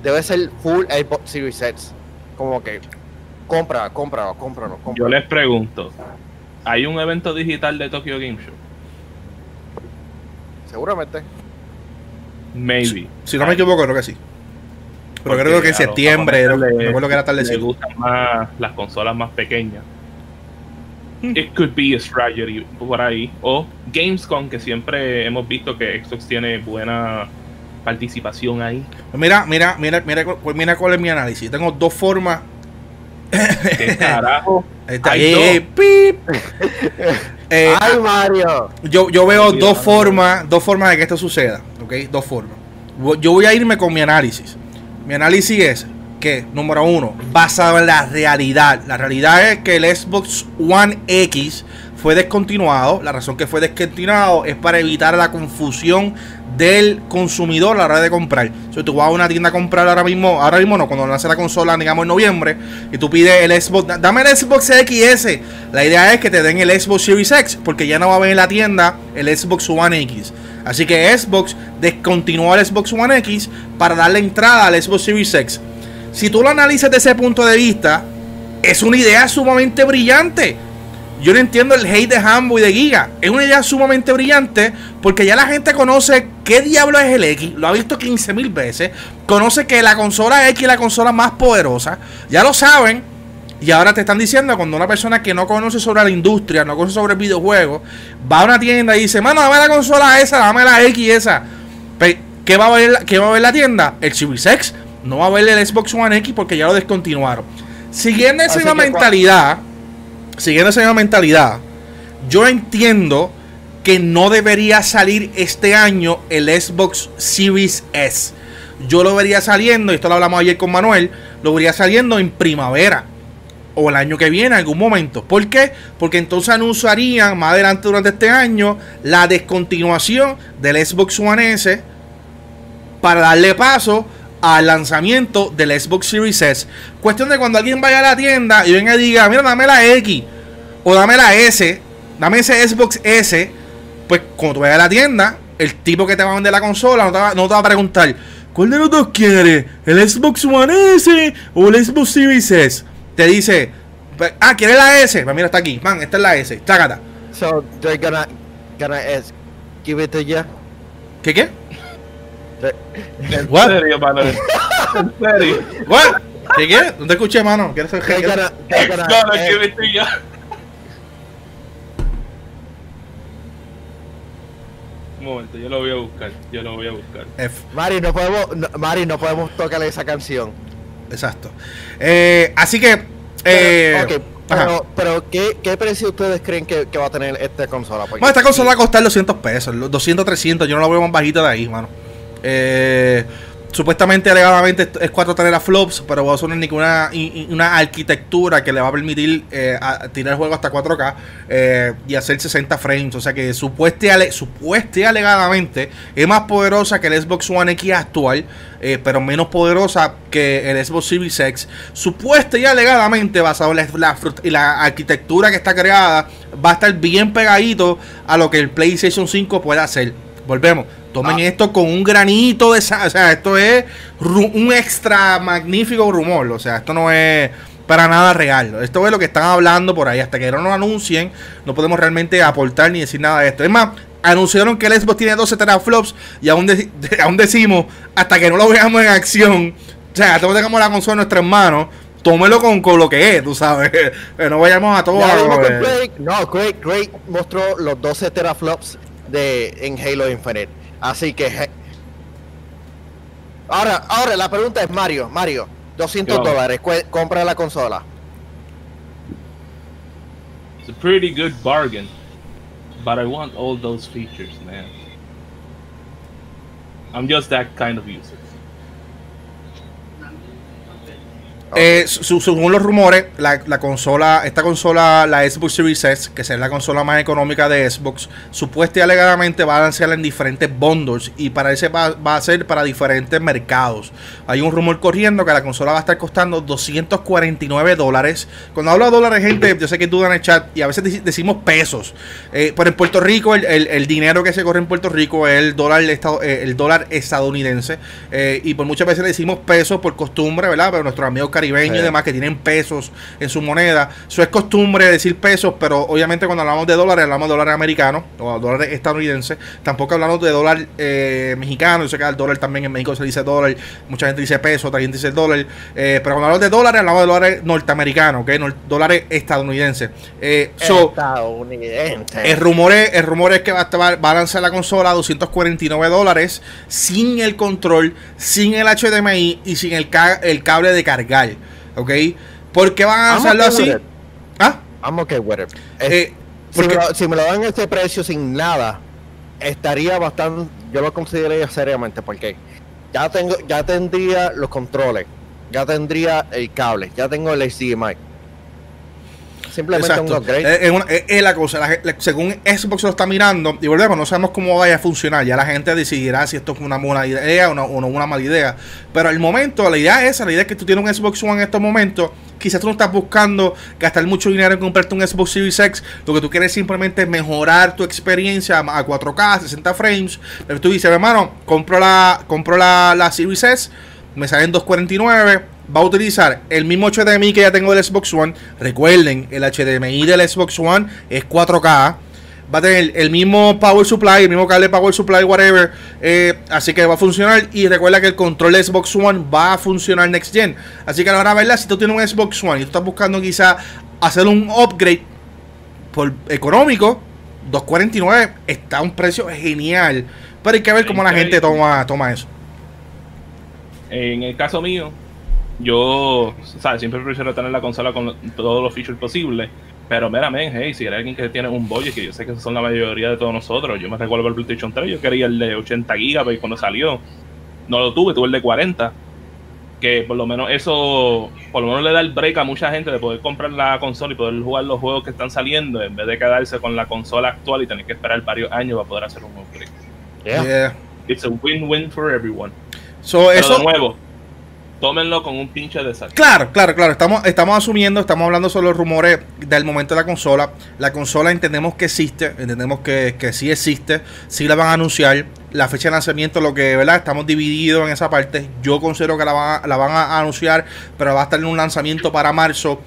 debe ser full Xbox Series X. Como que compra, compra, compra, no, compra. Yo les pregunto, ¿Hay un evento digital de Tokyo Game Show? Seguramente. Maybe. Si no me equivoco, creo que sí. Pero Porque creo que en septiembre, me acuerdo que era tarde les gustan más las consolas más pequeñas. It could be a strategy por ahí. O Gamescom, que siempre hemos visto que Xbox tiene buena participación ahí. Mira, mira, mira, mira, mira cuál es mi análisis. Tengo dos formas. ¿Qué carajo? Está pip. Eh, ¡Ay, Mario! yo, yo veo dos formas, dos formas de que esto suceda, ¿ok? Dos formas. Yo voy a irme con mi análisis. Mi análisis es número uno, basado en la realidad. La realidad es que el Xbox One X fue descontinuado. La razón que fue descontinuado es para evitar la confusión del consumidor a la hora de comprar. Si tú vas a una tienda a comprar ahora mismo, ahora mismo no, cuando lance la consola, digamos en noviembre, y tú pides el Xbox, "Da- dame el Xbox XS. La idea es que te den el Xbox Series X, porque ya no va a haber en la tienda el Xbox One X. Así que Xbox descontinuó el Xbox One X para darle entrada al Xbox Series X. Si tú lo analizas desde ese punto de vista, es una idea sumamente brillante. Yo no entiendo el hate de Hambo y de Giga. Es una idea sumamente brillante porque ya la gente conoce qué diablo es el X. Lo ha visto 15 mil veces. Conoce que la consola X es la consola más poderosa. Ya lo saben. Y ahora te están diciendo cuando una persona que no conoce sobre la industria, no conoce sobre el videojuego, va a una tienda y dice, mano, dame la consola esa, dame la X esa. ¿Qué va a ver, qué va a ver la tienda? El Series. No va a ver el Xbox One X porque ya lo descontinuaron. Siguiendo esa misma mentalidad, siguiendo esa misma mentalidad, yo entiendo que no debería salir este año el Xbox Series S. Yo lo vería saliendo, y esto lo hablamos ayer con Manuel, lo vería saliendo en primavera o el año que viene, en algún momento. ¿Por qué? Porque entonces anunciarían más adelante durante este año la descontinuación del Xbox One S para darle paso al lanzamiento del Xbox Series S. Cuestión de cuando alguien vaya a la tienda y venga y diga, mira, dame la X o dame la S, dame ese Xbox S, pues cuando tú vayas a la tienda, el tipo que te va a vender la consola no te va, no te va a preguntar, ¿cuál de los dos quieres? ¿El Xbox One S o el Xbox Series S? Te dice, pues, ah, ¿quieres la S? Pues mira, está aquí, man, esta es la S, chácata. So, they're gonna, gonna ask, give it to you. ¿Qué qué? ¿En serio, Manuel? ¿En serio? ¿What? ¿Qué qué? No te escuché, mano. ¿Quieres saber qué gonna, gonna No, no, it to you. Un momento, yo lo voy a buscar. Yo lo voy a buscar. F. Mari, no podemos, no, Mari, no podemos tocarle esa canción. Exacto. Eh, así que. Eh, Pero, ok, ajá. pero, pero ¿qué, ¿qué precio ustedes creen que, que va a tener esta consola? Porque Bueno, esta consola va a costar 200 pesos, los 200, 300, yo no la veo más bajita de ahí, mano. Eh, supuestamente, alegadamente, es 4 teraflops, pero va a i- i- una arquitectura que le va a permitir eh, tirar el juego hasta 4K eh, y hacer 60 frames. O sea que supueste, ale- supueste alegadamente es más poderosa que el Xbox One X actual, eh, pero menos poderosa que el Xbox Series X. Supuesta y alegadamente, basado en la, la la arquitectura que está creada, va a estar bien pegadito a lo que el PlayStation 5 puede hacer. Volvemos. Tomen Ah. esto con un granito de sal. O sea, esto es un extra magnífico rumor. O sea, esto no es para nada real. Esto es lo que están hablando por ahí. Hasta que no lo anuncien, no podemos realmente aportar ni decir nada de esto. Es más, anunciaron que el Xbox tiene 12 teraflops y aún, de- aún decimos, hasta que no lo veamos en acción, o sea, hasta que tengamos la consola en nuestras manos, tómelo con, con lo que es, tú sabes. No vayamos a todo. Eh, Craig, no, Craig, Craig mostró los 12 teraflops de, en Halo Infinite. Así que. Ahora, ahora la pregunta es: Mario, Mario, 200 Yo. dólares, compra la consola. It's a pretty good bargain. But I want all those features, man. I'm just that kind of user. Eh, según los rumores, la, la consola, esta consola, la Xbox Series S, que será la consola más económica de Xbox, supuesta y alegadamente va a lanzarla en diferentes bundles y para ese va, va a ser para diferentes mercados. Hay un rumor corriendo que la consola va a estar costando 249 dólares. Cuando hablo de dólares, gente, yo sé que dudan en el chat y a veces deci- decimos pesos. Eh, pero en Puerto Rico, el, el- dinero que se corre en Puerto Rico es el dólar, eh, el dólar estadounidense. Eh, y por muchas veces le decimos pesos por costumbre, ¿verdad? Pero nuestros amigos caribeños Sí. y demás que tienen pesos en su moneda. Eso es costumbre decir pesos, pero obviamente cuando hablamos de dólares, hablamos de dólares americanos o dólares estadounidenses. Tampoco hablamos de dólar eh, mexicano. Yo sé que el dólar también en México se dice dólar. Mucha gente dice peso, otra gente dice dólar. Eh, pero cuando hablamos de dólares, hablamos de dólares norteamericanos, ¿ok? Nor- dólares estadounidenses. Eh, so, Estadounidense. el rumor, es, el rumor es que va a, estar- va a lanzar la consola a 249 dólares sin el control, sin el HDMI y sin el, ca- el cable de cargar. ¿Ok? ¿Por qué van a I'm okay así? ¿Ah? I'm okay with it. Es- Eh, si, porque- me lo, si me lo dan este precio sin nada, estaría bastante. Yo lo consideraría seriamente porque ya tengo, ya tendría los controles, ya tendría el cable, ya tengo el HDMI. Simplemente un Exacto. upgrade. Es, es una- es- es la cosa. la la- según Xbox lo está mirando, y volvemos, no sabemos cómo vaya a funcionar. Ya la gente decidirá si esto es una buena idea o no, o no una mala idea. Pero al momento, la idea es esa: la idea es que tú tienes un Xbox One en estos momentos. Quizás tú no estás buscando gastar mucho dinero en comprarte un Xbox Series X. Lo que tú quieres es simplemente mejorar tu experiencia a 4K, 60 frames. Pero tú dices, hermano, compro la, compro la, la Series S, me salen 249 va a utilizar el mismo HDMI que ya tengo del Xbox One. Recuerden, el HDMI del Xbox One es 4K. Va a tener el mismo power supply, el mismo cable power supply, whatever. eh, así que va a funcionar. Y recuerda que el control de Xbox One va a funcionar next gen. Así que ahora, ¿verdad? Si tú tienes un Xbox One y tú estás buscando quizá hacer un upgrade por económico, 249 está a un precio genial. Pero hay que ver cómo la gente toma, toma eso. En el caso mío, yo ¿sabes? siempre prefiero tener la consola con todos los features posibles. Pero mira, men, hey, si eres alguien que tiene un budget, que yo sé que son la mayoría de todos nosotros. Yo me recuerdo el PlayStation 3, yo quería el de 80 GB cuando salió. No lo tuve, tuve el de 40. Que por lo menos eso, por lo menos le da el break a mucha gente de poder comprar la consola y poder jugar los juegos que están saliendo en vez de quedarse con la consola actual y tener que esperar varios años para poder hacer un upgrade. Yeah. Yeah. It's a win-win for everyone. So, Pero eso, de nuevo, tómenlo con un pinche de sal. Claro, claro, claro. Estamos, estamos asumiendo, estamos hablando sobre los rumores del momento de la consola. La consola entendemos que existe, entendemos que, que sí existe, sí la van a anunciar. La fecha de lanzamiento, lo que, ¿verdad? Estamos divididos en esa parte. Yo considero que la van, a, la van a anunciar, pero va a estar en un lanzamiento para marzo.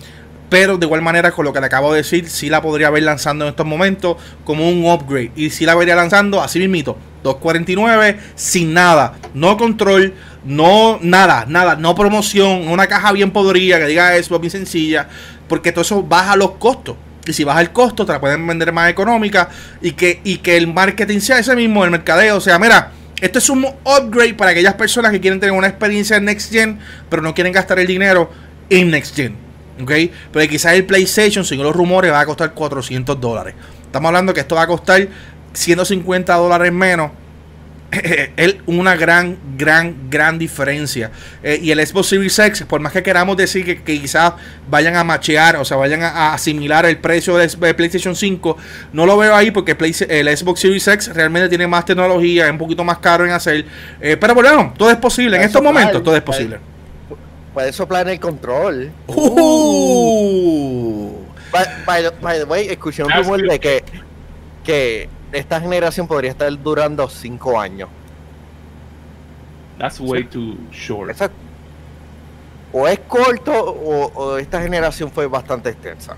Pero de igual manera, con lo que le acabo de decir, sí la podría ver lanzando en estos momentos como un upgrade. Y sí la vería lanzando así mismito. 249 sin nada. No control, no nada, nada. No promoción. Una caja bien podrida que diga eso, bien sencilla. Porque todo eso baja los costos. Y si baja el costo, te la pueden vender más económica. Y que, y que el marketing sea ese mismo, el mercadeo. O sea, mira, esto es un upgrade para aquellas personas que quieren tener una experiencia en Next Gen, pero no quieren gastar el dinero en Next Gen. ¿Ok? Pero quizás el PlayStation, según los rumores, va a costar 400 dólares. Estamos hablando que esto va a costar 150 dólares menos. Es una gran, gran, gran diferencia. Eh, y el Xbox Series X, por más que queramos decir que, que quizás vayan a machear, o sea, vayan a, a asimilar el precio de, de PlayStation 5, no lo veo ahí porque Play- el Xbox Series X realmente tiene más tecnología, es un poquito más caro en hacer. Eh, pero bueno, todo es posible. En estos soplar, momentos, todo es posible. Puedes soplar en el control. Uh. By, by the, by the way, escuché un rumor de que, que esta generación podría estar durando 5 años. That's way too short. Esa- o es corto o, o esta generación fue bastante extensa.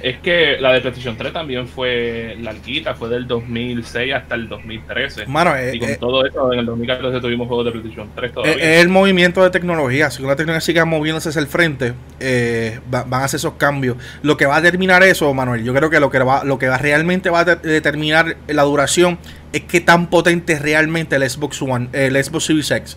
Es que la de PlayStation 3 también fue larguita, fue del 2006 hasta el 2013. Mano, eh, y con eh, todo eso, en el 2014 tuvimos juegos de PlayStation 3 Es todavía. es el movimiento de tecnología. Si la tecnología sigue moviéndose hacia el frente, eh, va- van a hacer esos cambios. Lo que va a determinar eso, Manuel, yo creo que lo que va, lo que va, realmente va a de- determinar la duración es qué tan potente es realmente el Xbox One, el Xbox Series X.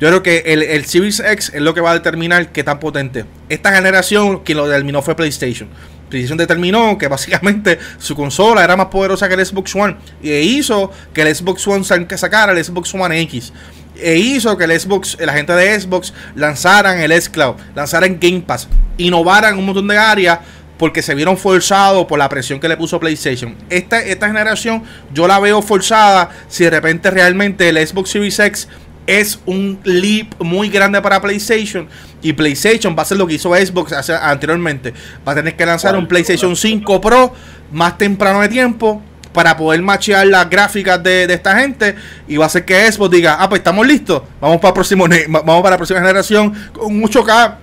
Yo creo que el, el Series X es lo que va a determinar qué tan potente. Esta generación, quien lo determinó fue PlayStation. PlayStation determinó que básicamente su consola era más poderosa que el Xbox One e hizo que el Xbox One sa- sacara el Xbox One X e hizo que el Xbox, la gente de Xbox lanzaran el xCloud, lanzaran Game Pass, innovaran un montón de áreas porque se vieron forzados por la presión que le puso PlayStation. Esta, esta generación yo la veo forzada si de repente realmente el Xbox Series X es un leap muy grande para PlayStation y PlayStation va a hacer lo que hizo Xbox hace- anteriormente. Va a tener que lanzar un PlayStation 5 Pro más temprano de tiempo para poder machear las gráficas de, de esta gente y va a hacer que Xbox diga, ah, pues estamos listos, vamos para, el próximo, vamos para la próxima generación con mucho K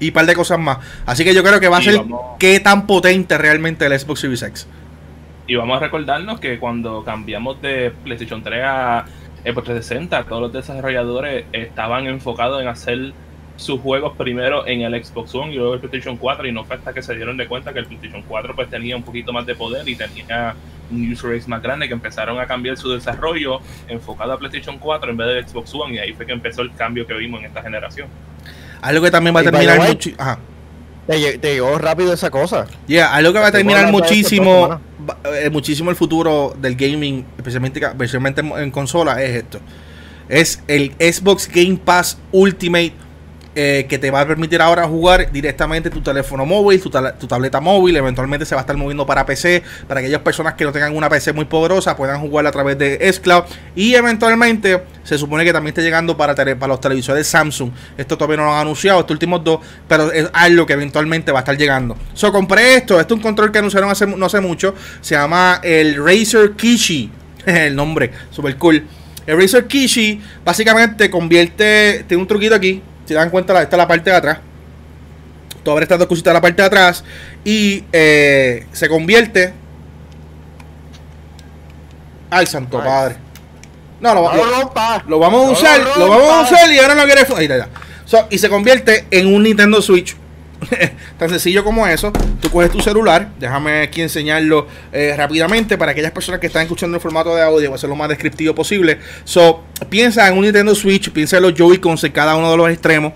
y un par de cosas más. Así que yo creo que va a Y ser vamos- qué tan potente realmente el Xbox Series X. Y vamos a recordarnos que cuando cambiamos de PlayStation 3 a Xbox 360, todos los desarrolladores estaban enfocados en hacer sus juegos primero en el Xbox One y luego el PlayStation 4 y no fue hasta que se dieron de cuenta que el PlayStation 4 pues tenía un poquito más de poder y tenía un user base más grande que empezaron a cambiar su desarrollo enfocado a PlayStation 4 en vez de Xbox One y ahí fue que empezó el cambio que vimos en esta generación. Algo que también va a terminar mucho. Ajá. Te, lle- te llegó rápido esa cosa. Yeah, algo que va a Te terminar muchísimo, eh, muchísimo el futuro del gaming, especialmente, especialmente en, en consola, es esto. Es el Xbox Game Pass Ultimate eh, que te va a permitir ahora jugar directamente tu teléfono móvil, tu, tu tableta móvil, eventualmente se va a estar moviendo para PC, para aquellas personas que no tengan una PC muy poderosa puedan jugar a través de xCloud y eventualmente se supone que también está llegando para, para los televisores Samsung. Esto todavía no lo han anunciado, estos últimos dos, pero es algo que eventualmente va a estar llegando. So compré esto, esto es un control que anunciaron hace, no hace mucho, se llama el Razer Kishi, el nombre, super cool. El Razer Kishi básicamente convierte, tiene un truquito aquí, si dan cuenta, esta es la parte de atrás. Tú abres estas dos cositas de la parte de atrás y eh, se convierte. Ay, santo Ay. padre. No, lo, No lo- lo vamos a No usar, lo vamos a usar y ahora no quiere. Ahí está, ya. So, y se convierte en un Nintendo Switch. Tan sencillo como eso. Tú coges tu celular. Déjame aquí enseñarlo eh, rápidamente para aquellas personas que están escuchando en formato de audio. Va a ser lo más descriptivo posible. So, piensa en un Nintendo Switch. Piensa en los Joy-Cons en cada uno de los extremos.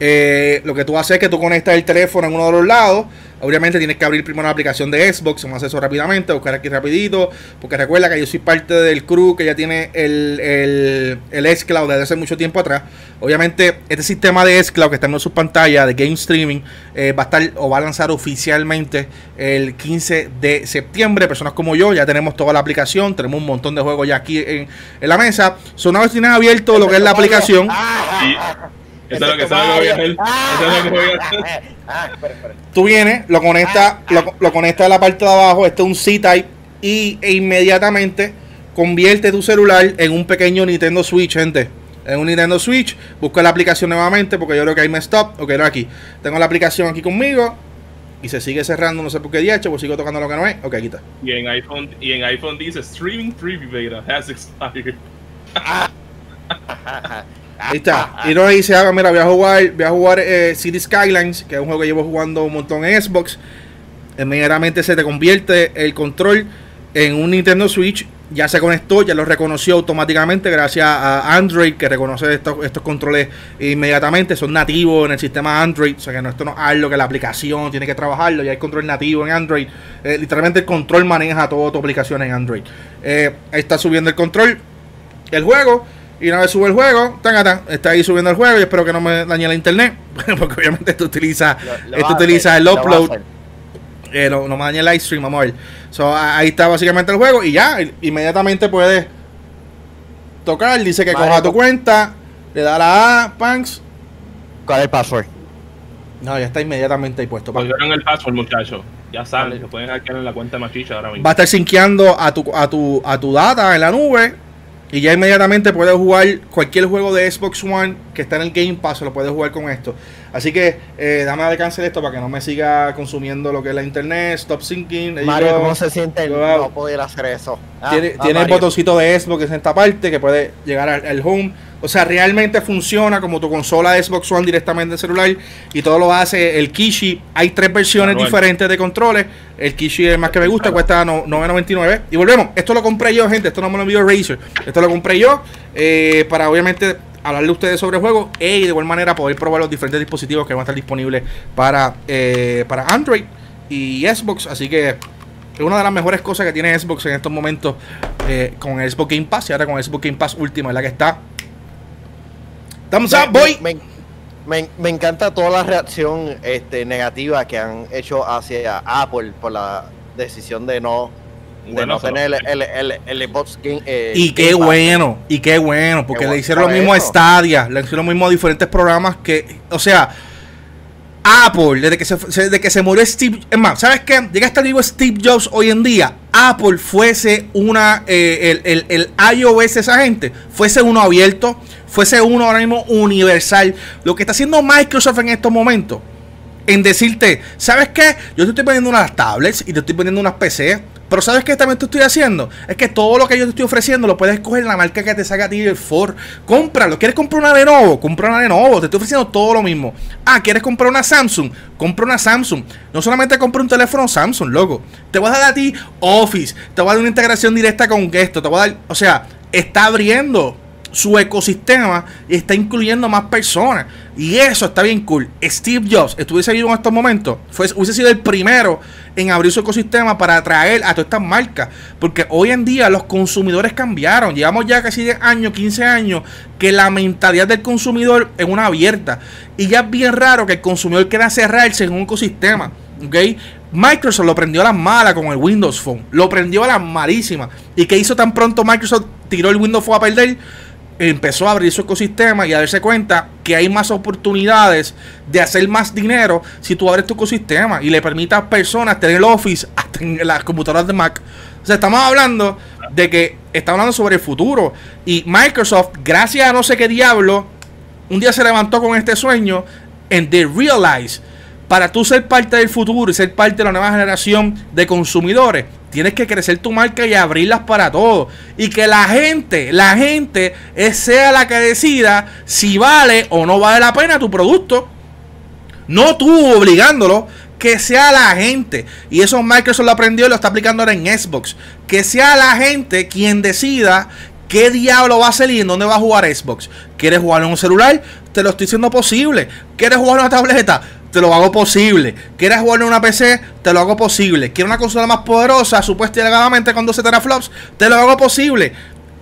Eh, lo que tú haces es que tú conectas el teléfono en uno de los lados. Obviamente tienes que abrir primero la aplicación de Xbox. Vamos a hacer eso rápidamente. Buscar aquí rapidito. Porque recuerda que yo soy parte del crew que ya tiene el, el, el xCloud desde hace mucho tiempo atrás. Obviamente este sistema de xCloud que está en su pantalla de Game Streaming eh, va a estar o va a lanzar oficialmente el 15 de septiembre. Personas como yo ya tenemos toda la aplicación. Tenemos un montón de juegos ya aquí en, en la mesa. So, una vez tienes abierto lo que es la aplicación. Y eso es lo que voy a hacer. Eso es lo que voy a hacer. Ah, espera, espera. Tú vienes, lo conectas, lo, lo conectas a la parte de abajo, este es un C-Type, y e inmediatamente convierte tu celular en un pequeño Nintendo Switch, gente. En un Nintendo Switch, busca la aplicación nuevamente, porque yo creo que ahí me stop. Ok, no aquí. Tengo la aplicación aquí conmigo. Y se sigue cerrando, no sé por qué día, pues sigo tocando lo que no es. Ok, aquí está. Y en iPhone, y en iPhone dice streaming preview beta has expired. Ahí está. Y no dice, ah, mira, voy a jugar, voy a jugar eh, Skylines, que es un juego que llevo jugando un montón en Xbox. Inmediatamente se te convierte el control en un Nintendo Switch. Ya se conectó, ya lo reconoció automáticamente gracias a Android, que reconoce estos, estos controles inmediatamente. Son nativos en el sistema Android. O sea que no, esto no es algo que la aplicación tiene que trabajarlo. Ya hay control nativo en Android. Eh, literalmente el control maneja toda tu aplicación en Android. Eh, está subiendo el control el juego. Y una vez sube el juego, tan, tan, está ahí subiendo el juego y espero que no me dañe la internet. Porque obviamente esto utiliza, Lo- lo esto utiliza hacer, el upload. Eh, no, no me dañe el live stream, vamos a ver. So, ahí está básicamente el juego. Y ya, i- inmediatamente puedes tocar. Dice que Vale, coja tu co- cuenta. Le da la A, Panks. ¿Cuál es el password? No, ya está inmediatamente ahí puesto. Pusieron el password, muchachos. Ya saben, se pueden hackear en la cuenta de Machicha ahora mismo. Va a estar sinqueando a tu, a tu, a tu data en la nube. Y ya inmediatamente puedes jugar cualquier juego de Xbox One que está en el Game Pass, lo puedes jugar con esto. Así que eh, dame de esto para que no me siga consumiendo lo que es la internet. Stop syncing. Mario, go. ¿cómo se siente el no poder hacer eso? Ah, Tiene, ah, tiene el botoncito de Xbox en esta parte que puede llegar al, al home. O sea, realmente funciona como tu consola de Xbox One directamente en celular y todo lo hace el Kishi. Hay tres versiones diferentes de controles. El Kishi es el más que me gusta, cuesta no- 9.99. Y volvemos, esto lo compré yo, gente. Esto no me lo envió Razer. Esto lo compré yo eh, para obviamente hablarle a ustedes sobre el juego y de igual manera poder probar los diferentes dispositivos que van a estar disponibles para, eh, para Android y Xbox. Así que es una de las mejores cosas que tiene Xbox en estos momentos eh, con el Xbox Game Pass y ahora con el Xbox Game Pass Ultima, es la que está. Thumbs up, Me- boy. Me, me- me encanta toda la reacción este, negativa que han hecho hacia Apple por la decisión de no, de Bueno, no tener el, el, el, el Xbox Game. eh, Y qué Game Pass. bueno, y qué bueno, porque Qué le hicieron lo mismo a. Stadia, le hicieron lo mismo a diferentes programas que, o sea, Apple, desde que se, desde que se murió Steve, es más, ¿sabes qué? Llega hasta vivo Steve Jobs hoy en día. Apple fuese una, eh, el, el, el iOS de esa gente, fuese uno abierto, fuese uno ahora mismo universal. Lo que está haciendo Microsoft en estos momentos, en decirte, ¿sabes qué? Yo te estoy poniendo unas tablets y te estoy poniendo unas PC pero ¿sabes qué también te estoy haciendo? Es que todo lo que yo te estoy ofreciendo lo puedes coger en la marca que te salga a ti el Ford. Cómpralo. ¿Quieres comprar una Lenovo? Compra una Lenovo. Te estoy ofreciendo todo lo mismo. Ah, ¿quieres comprar una Samsung? Compra una Samsung. No solamente compra un teléfono Samsung, loco. Te voy a dar a ti Office. Te voy a dar una integración directa con esto. Te voy a dar... O sea, está abriendo su ecosistema y está incluyendo más personas. Y eso está bien cool. Steve Jobs, estuviese vivo en estos momentos, fue, hubiese sido el primero en abrir su ecosistema para atraer a todas estas marcas. Porque hoy en día los consumidores cambiaron. Llevamos ya casi 10 años, 15 años, que la mentalidad del consumidor es una abierta. Y ya es bien raro que el consumidor quiera cerrarse en un ecosistema. ¿ok? Microsoft lo prendió a las malas con el Windows Phone. Lo prendió a las malísimas. ¿Y que hizo tan pronto Microsoft? Tiró el Windows Phone a perder empezó a abrir su ecosistema y a darse cuenta que hay más oportunidades de hacer más dinero si tú abres tu ecosistema y le permitas a personas tener el Office hasta en las computadoras de Mac. O sea, estamos hablando de que está hablando sobre el futuro. Y Microsoft, gracias a no sé qué diablo, un día se levantó con este sueño en The Realize. Para tú ser parte del futuro y ser parte de la nueva generación de consumidores, Tienes que crecer tu marca y abrirlas para todos. Y que la gente, la gente sea la que decida si vale o no vale la pena tu producto. No tú obligándolo, que sea la gente. Y eso Microsoft lo aprendió y lo está aplicando ahora en Xbox. Que sea la gente quien decida qué diablo va a salir y en dónde va a jugar Xbox. ¿Quieres jugar en un celular? Te lo estoy diciendo posible. ¿Quieres jugar en una tableta? Te lo hago posible. ¿Quieres jugar en una PC? Te lo hago posible. ¿Quieres una consola más poderosa, supuestamente con 12 teraflops? Te lo hago posible.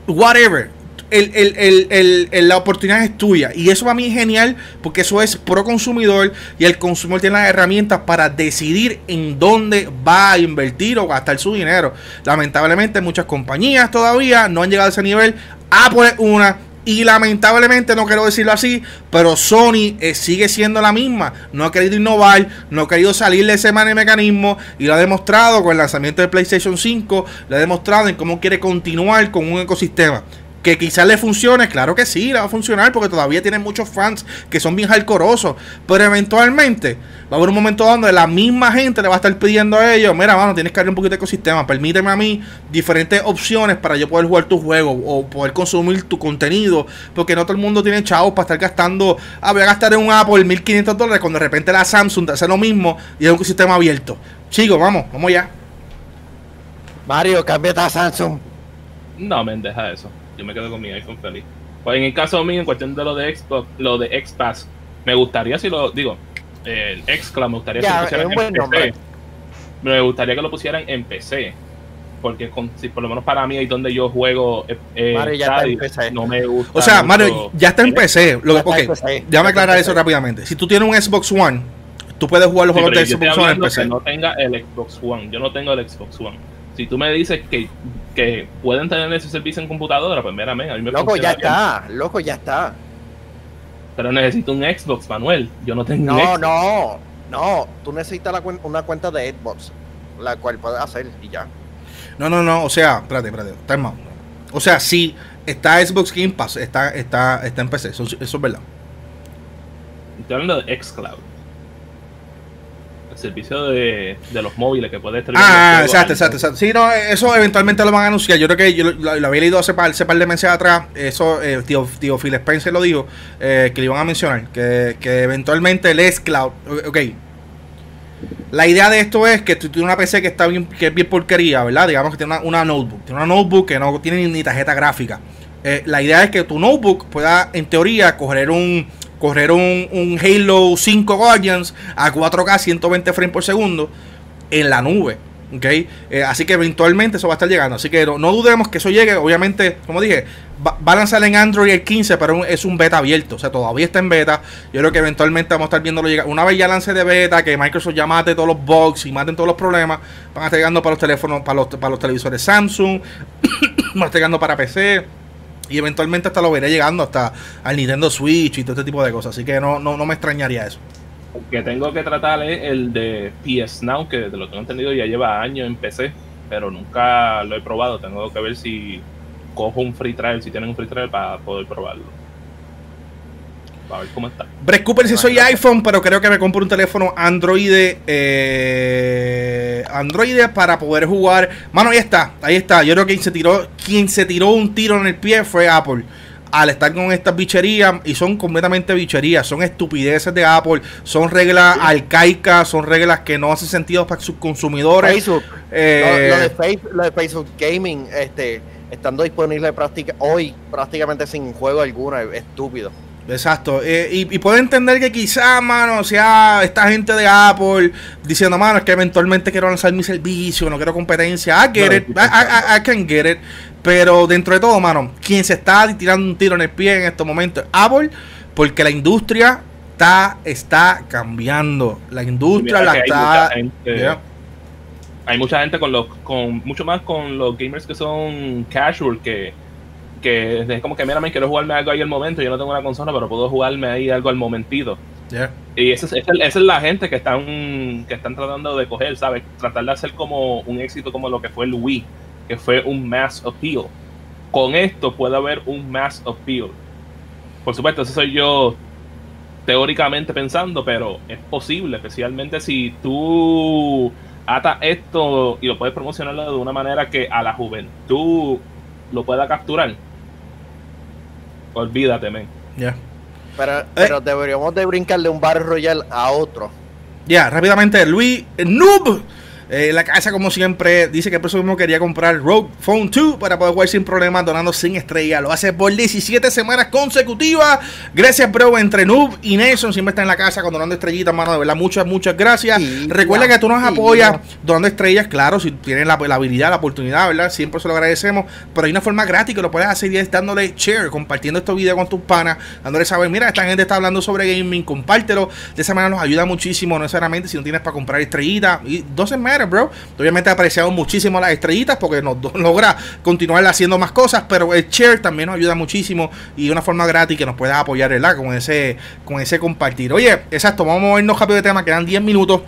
Whatever. la oportunidad es tuya. Y eso para mí es genial porque eso es pro consumidor y el consumidor tiene las herramientas para decidir en dónde va a invertir o gastar su dinero. Lamentablemente muchas compañías todavía no han llegado a ese nivel. Apple una, y lamentablemente, no quiero decirlo así, pero Sony eh, sigue siendo la misma. No ha querido innovar, no ha querido salir de ese mecanismo y lo ha demostrado con el lanzamiento de PlayStation 5, lo ha demostrado en cómo quiere continuar con un ecosistema. Que quizás le funcione, claro que sí, le va a funcionar porque todavía tiene muchos fans que son bien jalcorosos. Pero eventualmente va a haber un momento donde la misma gente le va a estar pidiendo a ellos: Mira, mano, tienes que abrir un poquito de ecosistema. Permíteme a mí diferentes opciones para yo poder jugar tu juego o poder consumir tu contenido. Porque no todo el mundo tiene chavos para estar gastando. Ah, voy a gastar en un Apple 1500 dólares cuando de repente la Samsung te hace lo mismo y es un ecosistema abierto. Chicos, vamos, vamos ya. Mario, cámbiate a Samsung. No, me deja eso yo me quedo con mi iPhone feliz. Pues en el caso mío, en cuestión de lo de Xbox, lo de Xpass, me gustaría si lo digo, el Xcloud me gustaría que lo pusieran en PC. Me gustaría que lo pusieran en PC. Porque con, si por lo menos para mí ahí donde yo juego eh, eh Mario ya está en PC. no me gusta. O sea, Mario ya está en PC. Lo que, okay, déjame aclarar eso rápidamente. Si tú tienes un Xbox One, tú puedes jugar los juegos de Xbox One en PC. Que no tenga el Xbox One. Yo no tengo el Xbox One. Si tú me dices que que pueden tener ese servicio en computadora, pues mira, a mí me Loco, ya está, loco, ya está. Pero necesito un Xbox, Manuel. Yo no tengo no, Xbox. No, no, Tú necesitas una cuenta de Xbox, la cual puedes hacer y ya. No, no, no. O sea, espérate, espérate. Está en O sea, sí, está Xbox Game Pass, está, está, está en PC. Eso, eso es verdad. Estoy hablando de Xcloud servicio de, los móviles que puedes tener. Ah, exacto, exacto, exacto. Sí, no, eso eventualmente lo van a anunciar. Yo creo que yo lo, había leído hace par, par, de meses atrás. Eso, eh, tío, tío Phil Spencer lo dijo, eh, que le iban a mencionar. Que, que eventualmente el S-Cloud. Ok. La idea de esto es que tú tienes una PC que está bien, que es bien porquería, ¿verdad? Digamos que tiene una, notebook. Tiene una notebook que no tiene ni tarjeta gráfica. Eh, la idea es que tu notebook pueda, en teoría, coger un correr un, Halo 5 Guardians a 4K 120 frames por segundo en la nube. ¿okay? Eh, así que eventualmente eso va a estar llegando. Así que no, dudemos que eso llegue. Obviamente, como dije, va, a lanzar en Android el 15, pero es un beta abierto. O sea, todavía está en beta. Yo creo que eventualmente vamos a estar viéndolo llegar. Una vez ya lance de beta, que Microsoft ya mate todos los bugs y maten todos los problemas, van a estar llegando para los teléfonos, para los, para los televisores Samsung, van a estar llegando para PC y eventualmente hasta lo veré llegando hasta al Nintendo Switch y todo este tipo de cosas. Así que no, no, me extrañaría eso. que tengo que tratar es el de PS Now, que de lo que tengo entendido ya lleva años en PC, pero nunca lo he probado. Tengo que ver si cojo un free trial, si tienen un free trial para poder probarlo. A ver cómo está. Brett Cooper si soy iPhone, pero creo que me compro un teléfono Android. Eh, Android para poder jugar. Mano, ahí está, ahí está. Yo creo que quien se tiró, quien se tiró un tiro en el pie fue Apple al estar con estas bicherías y son completamente bicherías, son estupideces de Apple, son reglas arcaicas, son reglas que no hacen sentido para sus consumidores. Facebook, Eh, lo, lo de Facebook, lo de Facebook Gaming, este, estando disponible práctica, hoy prácticamente sin juego alguno, es estúpido. Exacto, eh, y, y puedo entender que quizá, mano, sea esta gente de Apple diciendo, mano, es que eventualmente quiero lanzar mi servicio, no quiero competencia. I get it, I, I- I can get it. Pero dentro de todo, mano, quien se está tirando un tiro en el pie en estos momentos es Apple, porque la industria está, está cambiando. La industria la que hay está. mucha gente- Yeah. Hay mucha gente con los, con mucho más con los gamers que son casual que, que es como que mira, me quiero jugarme algo ahí al momento, yo no tengo una consola, pero puedo jugarme ahí algo al momentito. Yeah. Y esa es, esa es- esa es la gente que están, que están tratando de coger, ¿sabes? Tratar de hacer como un éxito como lo que fue el Wii, que fue un mass appeal. Con esto puede haber un mass appeal. Por supuesto, eso soy yo teóricamente pensando, pero es posible, especialmente si tú atas esto y lo puedes promocionarlo de una manera que a la juventud lo pueda capturar. Olvídate, men. Yeah. Pero, pero deberíamos de brincar de un Battle Royale a otro. Ya, rápidamente, Luis Noob. Eh, la casa, como siempre, dice que por eso mismo quería comprar Rogue Phone 2 para poder jugar sin problemas, donando sin estrella. Lo hace por 17 semanas consecutivas. Gracias, bro. Entre Noob y Nelson siempre está en la casa con donando estrellitas, mano. De verdad, muchas, muchas gracias. Sí, Recuerda que tú nos sí, apoyas ya. donando estrellas, claro, si tienes la, la habilidad, la oportunidad, ¿verdad? Siempre se lo agradecemos. Pero hay una forma gratis que lo puedes hacer y es dándole share, compartiendo estos videos con tus panas, dándole saber, mira, esta gente está hablando sobre gaming, compártelo. De esa manera nos ayuda muchísimo, no necesariamente si no tienes para comprar estrellitas. Y doesn't matter, bro. Obviamente apreciamos muchísimo las estrellitas porque nos logra continuar haciendo más cosas, pero el share también nos ayuda muchísimo y una forma gratis que nos puedas apoyar, ¿verdad? Con ese, con ese compartir. Oye, exacto, vamos a movernos rápido de tema, quedan 10 minutos.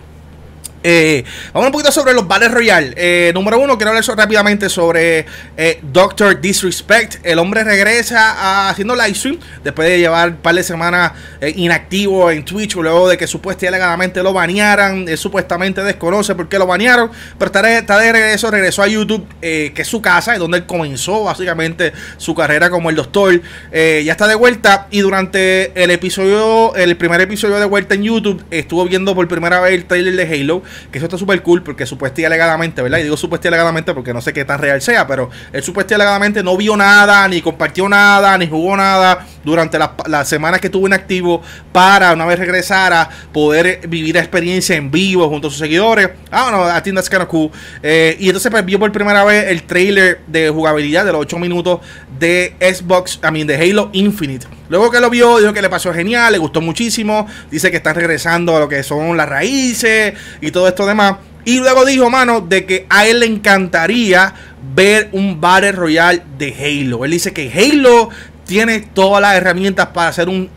Eh, vamos un poquito sobre los Battle Royale. Eh, número uno, quiero hablar rápidamente sobre eh, Doctor Disrespect. El hombre regresa haciendo live stream después de llevar un par de semanas inactivo en Twitch, luego de que supuestamente lo banearan. Él supuestamente desconoce por qué lo banearon, pero está de, está de regreso, regresó a YouTube, que es su casa, es donde él comenzó básicamente su carrera como el doctor. Ya está de vuelta y durante el episodio, el primer episodio de vuelta en YouTube, estuvo viendo por primera vez el trailer de Halo, que eso está súper cool porque supuestamente alegadamente, ¿verdad? Y digo supuestamente alegadamente porque no sé qué tan real sea, pero él supuestamente alegadamente no vio nada, ni compartió nada, ni jugó nada durante las, semanas que estuvo inactivo para una vez regresara poder vivir la experiencia en vivo junto a sus seguidores. Ah, no, kind of cool. Eh, y entonces pues, vio por primera vez el trailer de jugabilidad de los 8 minutos de Xbox, I mean, de Halo Infinite. Luego que lo vio, dijo que le pasó genial, le gustó muchísimo. Dice que están regresando a lo que son las raíces y todo esto demás. Y luego dijo, mano, de que a él le encantaría ver un Battle Royale de Halo. Él dice que Halo tiene todas las herramientas para hacer un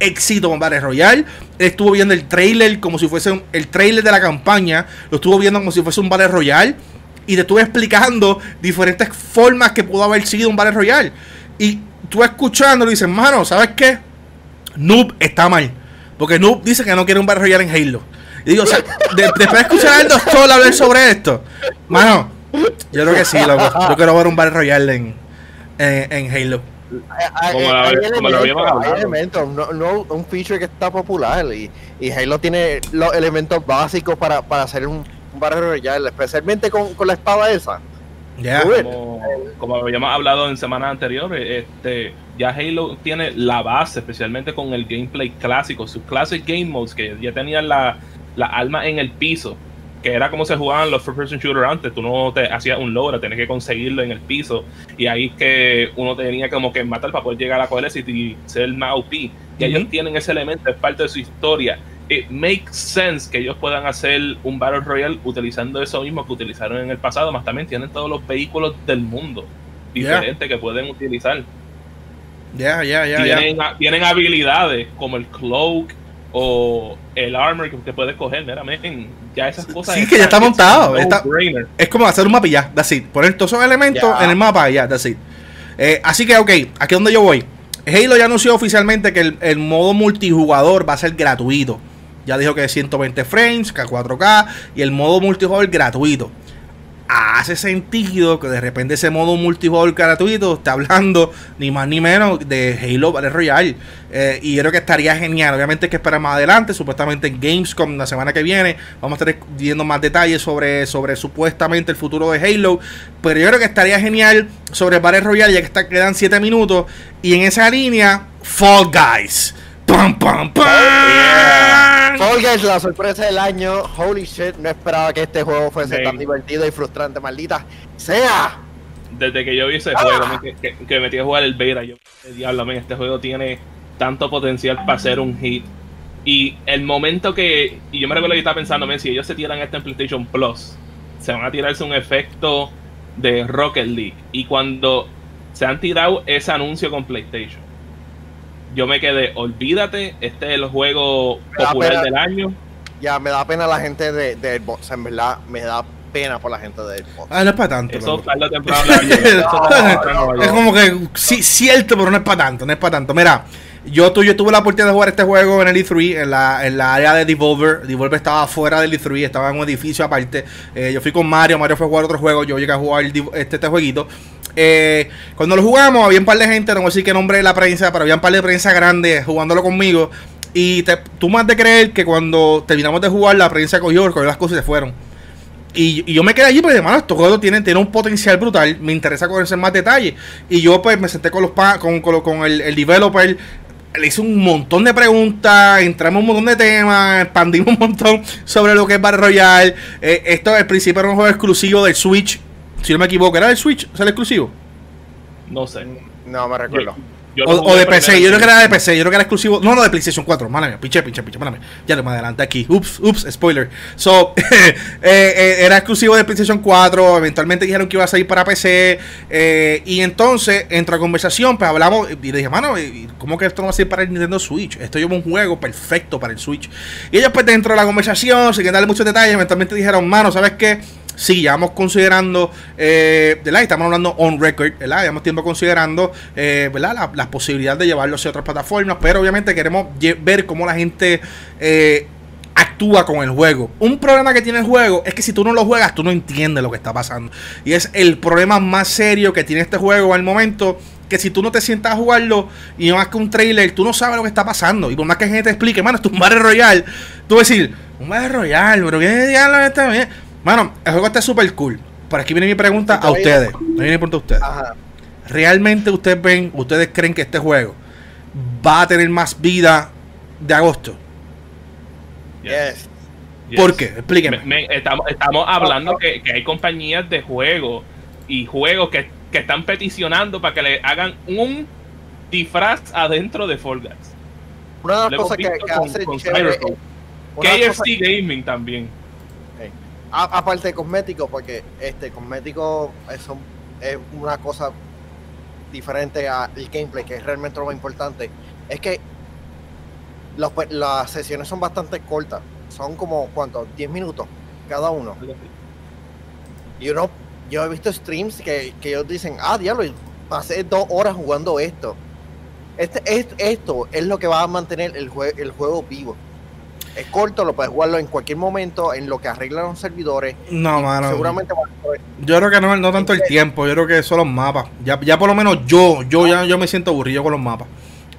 éxito con Battle Royale. Él estuvo viendo el trailer como si fuese el trailer de la campaña. Lo estuvo viendo como si fuese un Battle Royale. Y te estuve explicando diferentes formas que pudo haber sido un Battle Royale. Y tú escuchando y dices, mano, ¿sabes qué? Noob está mal. Porque Noob dice que no quiere un Battle Royale en Halo. Y digo, o sea, de- después de escuchar al doctor hablar sobre esto, mano, yo creo que sí, loco. Yo quiero ver un Battle Royale en, en, en Halo. Hay, Como hay- la- hay como lo habíamos hablado. elementos, no, no un feature que está popular y, y Halo tiene los elementos básicos para, para hacer un, un Battle Royale, especialmente con, con la espada esa. Ya. Uy. como, como habíamos hablado en semanas anteriores, este, ya Halo tiene la base, especialmente con el gameplay clásico, sus classic game modes que ya tenían la, la alma en el piso, que era como se jugaban los first person shooter antes, tú no te hacías un logro, tenías que conseguirlo en el piso, y ahí es que uno tenía como que matar para poder llegar a la y ser el más OP. Y ellos Ujú. tienen ese elemento, es parte de su historia. It makes sense que ellos puedan hacer un Battle Royale utilizando eso mismo que utilizaron en el pasado, más también tienen todos los vehículos del mundo Yeah. diferentes que pueden utilizar. Ya, ya, ya, ya. tienen, tienen habilidades como el cloak, o el armor que te puedes coger, meramente. Ya esas cosas. Sí, que ya está montado. es como hacer un mapa y ya, that's Poner todos esos elementos en el mapa y ya, that's eh, así que, ok, aquí es donde yo voy. Halo ya anunció oficialmente que el, el, modo multijugador va a ser gratuito. Ya dijo que 120 frames, K4K y el modo multijugador gratuito hace sentido que de repente ese modo multijugador gratuito esté hablando ni más ni menos de Halo Battle Royale. Eh, y creo que estaría genial. Obviamente hay que esperar más adelante. Supuestamente en Gamescom la semana que viene vamos a estar viendo más detalles sobre, sobre supuestamente el futuro de Halo. Pero yo creo que estaría genial sobre Battle Royale ya que está, quedan 7 minutos. Y en esa línea, Fall Guys. ¡Pam, pam, pam! Fall Guys, la sorpresa del año. Holy shit, no esperaba que este juego fuese tan divertido y frustrante, maldita sea. Desde que yo vi ese ah. juego, que, que, metí a jugar el beta, yo, diablo, este juego tiene tanto potencial para ser un hit. Y el momento que. Y yo me recuerdo que estaba pensando, si ellos se tiran esto en PlayStation Plus, se van a tirarse un efecto de Rocket League. Y cuando se han tirado ese anuncio con PlayStation yo me quedé, olvídate, este es el juego popular del año. Ya, me da pena la gente de, de Xbox, en verdad, me da pena por la gente de Xbox. Ah, no es para tanto. Eso tarde temprano. es como que, sí, cierto, pero no es para tanto, no es para tanto. Mira, yo, yo tuve la oportunidad de jugar este juego en el E3, en la, en la área de Devolver. Devolver estaba fuera del E3, estaba en un edificio aparte. Eh, yo fui con Mario, Mario fue a jugar otro juego, yo llegué a jugar este, este jueguito. Eh, cuando lo jugamos, había un par de gente, no voy a decir qué nombre de la prensa, pero había un par de prensa grande jugándolo conmigo. Y te, tú más de creer que cuando terminamos de jugar, la prensa cogió, cogió las cosas y se fueron. Y, yo me quedé allí porque, hermano, estos juegos tienen, tienen un potencial brutal. Me interesa conocer más detalles. Y yo, pues, me senté con los con, con, con el, el, developer. Le hice un montón de preguntas. Entramos un montón de temas. Expandimos un montón sobre lo que es Battle Royale. Eh, esto, al principio, era un juego exclusivo del Switch. Si no me equivoco, ¿era el Switch? ¿Es el exclusivo? No sé. No me recuerdo. O, de PC, yo creo que era de PC, yo creo que era exclusivo. No, no, de PlayStation 4, mala mía, pinche, pinche, pinche, mala Ya me adelante aquí. Ups, ups, spoiler. So, eh, eh, era exclusivo de PlayStation 4. Eventualmente dijeron que iba a salir para PC. Eh, y entonces, entre la conversación, pues hablamos. Y le dije, mano, ¿cómo que esto no va a ser para el Nintendo Switch? Esto es un juego perfecto para el Switch. Y ellos, pues, dentro de la conversación, sin darle muchos detalles, eventualmente dijeron, mano, ¿sabes qué? Sí, llevamos considerando, eh, ¿verdad? Estamos hablando on record, ¿verdad? Llevamos tiempo considerando, eh, ¿verdad? La, posibilidad de llevarlo hacia otras plataformas, pero obviamente queremos ver cómo la gente eh, actúa con el juego. Un problema que tiene el juego es que si tú no lo juegas, tú no entiendes lo que está pasando. Y es el problema más serio que tiene este juego al momento. Que si tú no te sientas a jugarlo y no más que un trailer, tú no sabes lo que está pasando. Y por más que gente te explique, mano, es un Battle Royale, tú vas a decir, un Battle Royale, pero ¿qué diablo está bien? Mano, el juego está súper cool. Por aquí viene mi pregunta a ustedes. viene mi pregunta a ustedes. ¿Realmente ustedes ven, ustedes creen que este juego va a tener más vida de agosto? Yes. ¿Por qué? Explíqueme. estamos, estamos hablando que, hay compañías de juegos y juegos que, están peticionando para que le hagan un disfraz adentro de Fall Guys. Una de las cosas que, hace KFC Gaming también aparte de cosméticos, porque este cosmético es, es una cosa diferente al gameplay, que es realmente lo más importante, es que pues, las sesiones son bastante cortas. Son como, ¿cuántos? 10 minutos cada uno. Y uno, yo he visto streams que, ellos dicen, ah, diablo, pasé dos horas jugando esto. Este, es, esto es lo que va a mantener el, el juego vivo es corto, lo puedes jugarlo en cualquier momento, en lo que arreglan los servidores. No, mano. Seguramente Yo creo que no, no tanto el tiempo, yo creo que son los mapas. Ya, ya por lo menos yo, yo ya yo me siento aburrido con los mapas.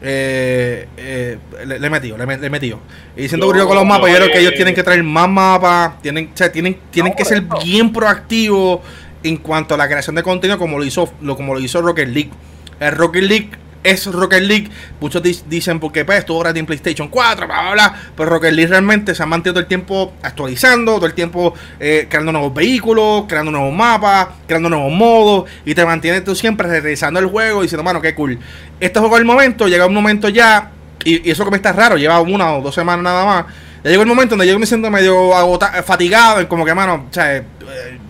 Eh, eh, le, he metido, le, he metido. Y siento aburrido con los mapas, yo creo que ellos tienen que traer más mapas, tienen, o sea, tienen, tienen que ser bien proactivos en cuanto a la creación de contenido como lo hizo, lo, como lo hizo Rocket League. El Rocket League es Rocket League. Muchos dicen porque pues estuvo gratis en PlayStation 4, bla, bla, bla. Pero Rocket League realmente se ha mantenido todo el tiempo actualizando, todo el tiempo eh, creando nuevos vehículos, creando nuevos mapas, creando nuevos modos. Y te mantiene tú siempre regresando el juego y diciendo, mano, qué cool. Este juego el momento, llega un momento ya, y, eso que me está raro, lleva una o dos semanas nada más. Ya llegó el momento donde yo me siento medio agotado, fatigado, como que, mano, o sea, eh,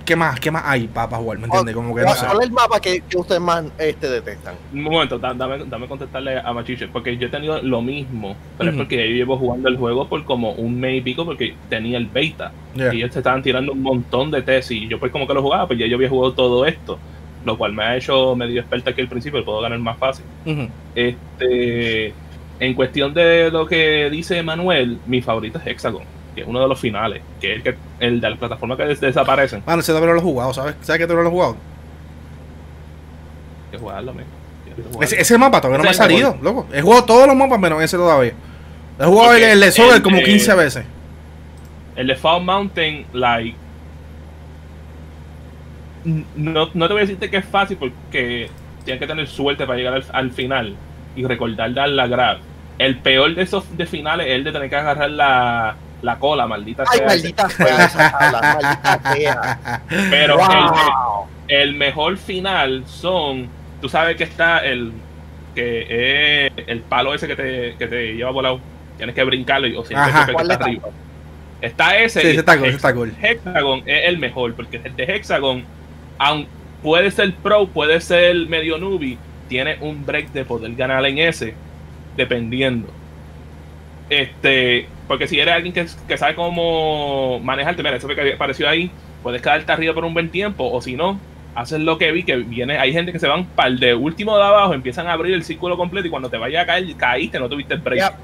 ¿qué más, qué más hay para jugar? ¿Me entiendes? Como que no ¿Cuál sé. cuál es el mapa que, que ustedes más este, detestan? Un momento, da- dame, dame contestarle a Machiche, porque yo he tenido lo mismo, pero Ujú. es porque yo llevo jugando el juego por como un mes y pico porque tenía el beta. Yeah. Y ellos te estaban tirando un montón de tesis y yo pues como que lo jugaba, pues ya yo había jugado todo esto, lo cual me ha hecho medio experta aquí al principio, puedo ganar más fácil. Ujú. Este, en cuestión de lo que dice Manuel, mi favorito es Hexagon, que es uno de los finales, que es el, que, el de las plataformas que des- desaparecen. Bueno, ese no lo he jugado, ¿sabes? ¿Sabes que todavía no lo he jugado? Hay que jugarlo, jugarlo. Ese, ese mapa todavía no me ha salido, loco. He jugado todos los mapas menos ese todavía. He jugado el, el de Soul el como de- 15 veces. El de Fall Mountain, like. No, no te voy a decirte que es fácil porque tienes que tener suerte para llegar al, al final y recordar dar la grab. El peor de esos de finales es el de tener que agarrar la, la cola, maldita Ay, sea. maldita sea esa tabla, maldita sea. Pero Wow. el, el mejor final son. Tú sabes que está el. Que es el palo ese que te, que te lleva volado. Tienes que brincarlo y, o siempre Ajá. que ¿Cuál está arriba. Está ese. Sí, ese está cool, está. Hexagon es el mejor, porque el de Hexagon, aun puede ser pro, puede ser medio newbie, tiene un break de poder ganar en ese, dependiendo. Este, porque si eres alguien que, que sabe cómo manejarte, mira, eso que apareció ahí, puedes quedarte arriba por un buen tiempo, o si no, haces lo que vi, que viene, hay gente que se van para el de último de abajo, empiezan a abrir el círculo completo y cuando te vaya a caer, caíste, no tuviste el break. Ya.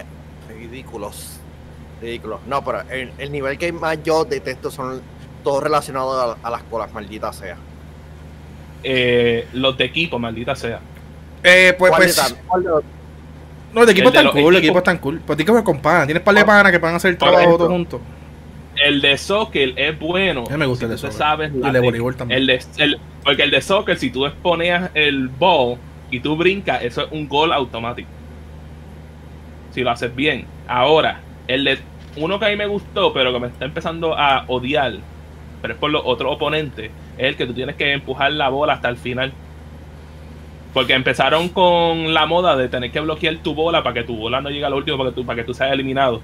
Eh, Ridículos. Ridículos. No, pero el, el nivel que más yo detesto son todos relacionados a, a las colas, maldita sea. Eh, los de equipo, maldita sea. Eh, pues, ¿Cuál de pues. tan- cuál de los- No, el equipo El los cool, el equipo están cool. Pero tienes que panas. Tienes par de panas que puedan hacer el trabajo ejemplo, todos juntos. El de soccer es bueno. A me gusta el de soccer. sabes Y el de voleibol también. el de- el- porque el de soccer, si tú exponeas el ball y tú brincas, eso es un gol automático. Si lo haces bien. Ahora, el de uno que a mí me gustó, pero que me está empezando a odiar, pero es por los otros oponentes, es el que tú tienes que empujar la bola hasta el final. Porque empezaron con la moda de tener que bloquear tu bola para que tu bola no llegue al último, para que tú, para que tú seas eliminado.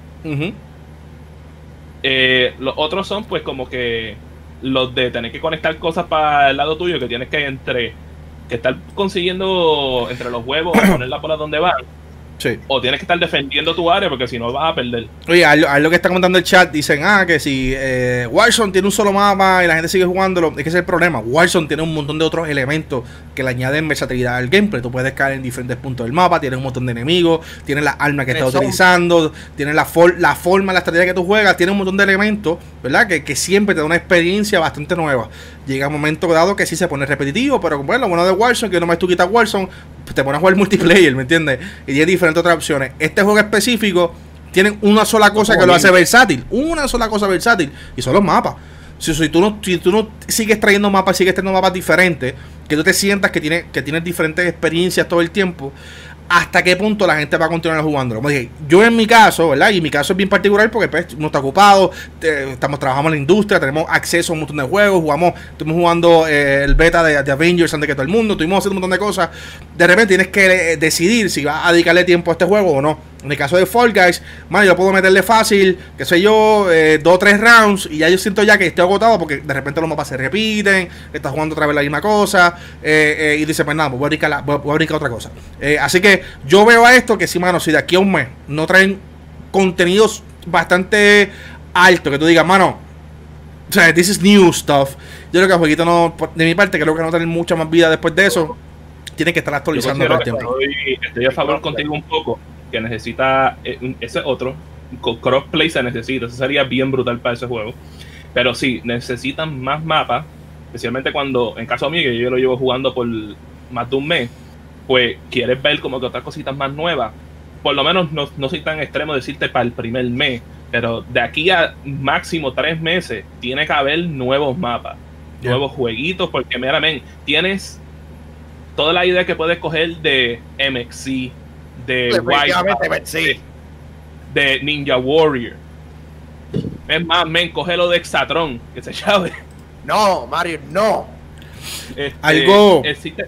Eh, los otros son pues como que los de tener que conectar cosas para el lado tuyo que tienes que entre que estar consiguiendo entre los huevos poner la bola donde van Sí. o tienes que estar defendiendo tu área porque si no vas a perder. Oye, a lo, a lo que está comentando el chat, dicen, ah, que si eh, Warzone tiene un solo mapa y la gente sigue jugándolo, es que ese es el problema. Warzone tiene un montón de otros elementos que le añaden versatilidad al gameplay. Tú puedes caer en diferentes puntos del mapa, tienes un montón de enemigos, tienes las armas que estás utilizando, tienes la, for- la forma, la estrategia que tú juegas, tienes un montón de elementos, ¿verdad? Que, que siempre te da una experiencia bastante nueva. Llega un momento dado que sí se pone repetitivo, pero bueno, bueno de Warzone, que no más tú quitas Warzone, pues te pones a jugar multiplayer, ¿me entiendes? Y tienes diferentes otras opciones. Este juego específico tiene una sola cosa que lo hace versátil, una sola cosa versátil, y son los mapas. Si, si tú no, si tú no sigues trayendo mapas, sigues teniendo mapas diferentes, que tú te sientas que tienes, que tienes diferentes experiencias todo el tiempo, hasta qué punto la gente va a continuar jugando. Como dije, yo en mi caso, ¿verdad? Y mi caso es bien particular porque pues, uno está ocupado, te- estamos trabajando en la industria, tenemos acceso a un montón de juegos, jugamos, estuvimos jugando eh, el beta de, de Avengers antes que todo el mundo, estuvimos haciendo un montón de cosas. De repente tienes que eh, decidir si vas a dedicarle tiempo a este juego o no. En el caso de Fall Guys, man, yo puedo meterle fácil, qué sé yo, eh, dos o tres rounds y ya yo siento ya que estoy agotado porque de repente los mapas se repiten, estás jugando otra vez la misma cosa eh, eh, y dice, pues nada, pues voy a brincar, la- voy a- voy a brincar otra cosa. Así que yo veo a esto que sí, mano, si de aquí a un mes no traen contenidos bastante altos, que tú digas, mano, o sea, this is new stuff. Yo creo que el jueguito no, de mi parte, creo que no tener mucha más vida después de eso. Tiene que estar actualizando todo el tiempo. estoy, estoy a favor contigo un poco, que necesita eh, ese otro, crossplay se necesita, eso sería bien brutal para ese juego. Pero sí, necesitan más mapas, especialmente cuando, en caso mío, que yo lo llevo jugando por más de un mes, pues quieres ver como que otras cositas más nuevas. Por lo menos no, no soy tan extremo decirte para el primer mes, pero de aquí a máximo tres meses tiene que haber nuevos mapas, nuevos jueguitos, porque mira, men, tienes toda la idea que puedes coger de MXC, de White, sí. de Ninja Warrior. Es más, men, cógelo de Exatron, que se llave. No, Mario, no. Este, Algo- Existen,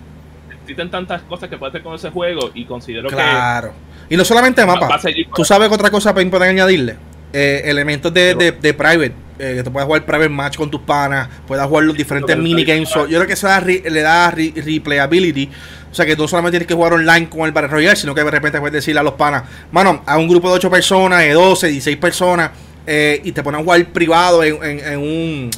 existen tantas cosas que puedes hacer con ese juego y considero Claro. Y no solamente que mapa. Tú sabes que otra cosa para poder añadirle. Eh, elementos de, de, de private. eh, que te puedas jugar private match con tus panas, puedas jugar los diferentes minigames. yo creo que eso le da replayability. O sea que tú solamente tienes que jugar online con el Battle Royale, sino que de repente puedes decirle a los panas, mano, a un grupo de 8 personas, de 12, 16 personas, eh, y te ponen a jugar privado en, un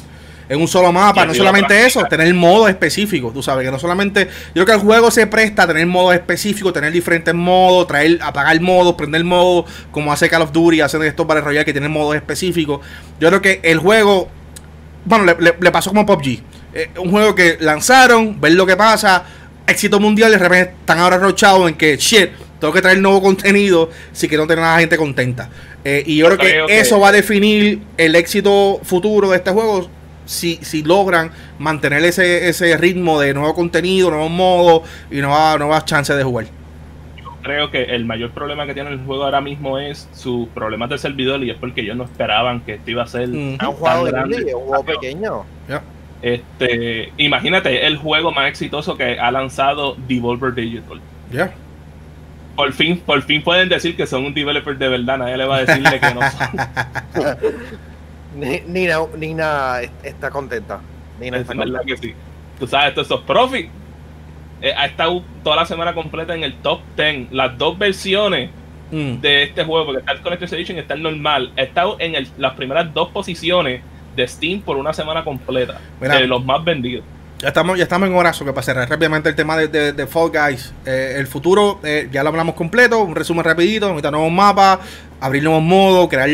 en un solo mapa. No solamente eso, tener modos específicos. Tú sabes que no solamente. Yo creo que el juego se presta a tener modos específicos, tener diferentes modos, traer, apagar modos, prender modos, como hace Call of Duty, hacen estos Battle Royale que tienen modos específicos. Yo creo que el juego. Bueno, le, pasó como PUBG. Eh, un juego que lanzaron, ver lo que pasa, éxito mundial, y de repente están ahora rochados en que shit, tengo que traer nuevo contenido si quiero tener a la gente contenta. Eh, y yo, creo, que, eso va a definir el éxito futuro de este juego si, si logran mantener ese, ese ritmo de nuevo contenido, nuevos modos y nuevas, nuevas chances de jugar. Yo creo que el mayor problema que tiene el juego ahora mismo es sus problemas de servidor y es porque ellos no esperaban que esto iba a ser un juego grande, un juego pequeño. Este, imagínate el juego más exitoso que ha lanzado Devolver Digital. Ya. Por fin, por fin pueden decir que son un developer de verdad, nadie le va a decirle que no son. Nina, Nina está contenta. Nina es verdad que sí. Tú sabes, esto esos profit. Eh, ha estado toda la semana completa en el top 10. Las dos versiones mm. de este juego, porque está el Collector's Edition y está el normal, ha estado en las primeras dos posiciones de Steam por una semana completa. de los más vendidos. Ya estamos, ya estamos en horas, que para cerrar rápidamente el tema de, de, Fall Guys. Eh, el futuro, eh, ya lo hablamos completo, un resumen rapidito, ahorita nuevos mapas, abrir nuevos modos, crear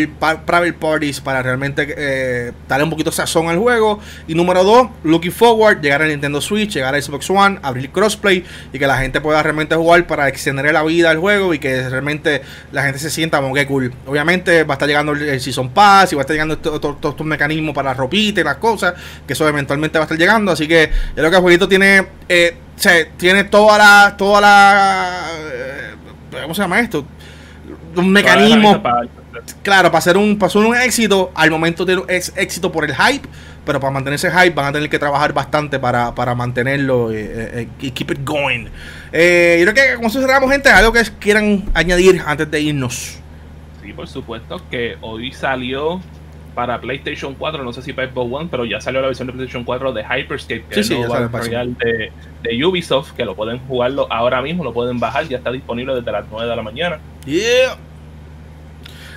private parties para realmente eh, darle un poquito sazón al juego. Y número dos, looking forward, llegar a Nintendo Switch, llegar a Xbox One, abrir crossplay y que la gente pueda realmente jugar para extender la vida del juego y que realmente la gente se sienta como que cool. Obviamente va a estar llegando el, Season Pass y va a estar llegando todos estos mecanismos para ropita y las cosas, que eso eventualmente va a estar llegando. Así que yo creo que el jueguito tiene, eh, tiene toda la, toda la, eh, ¿cómo se llama esto? Un mecanismo. claro, para hacer un, para un éxito, al momento de, es éxito por el hype, pero para mantener ese hype van a tener que trabajar bastante para, para mantenerlo eh, eh, y keep it going. Eh, yo creo que como cerramos, gente, algo que quieran añadir antes de irnos. Sí, por supuesto, que hoy salió para PlayStation 4, no sé si para Xbox One, pero ya salió la versión de PlayStation 4 de Hyperscape, que es el de, de, Ubisoft, que lo pueden jugarlo ahora mismo, lo pueden bajar, ya está disponible desde las 9 de la mañana. Yeah.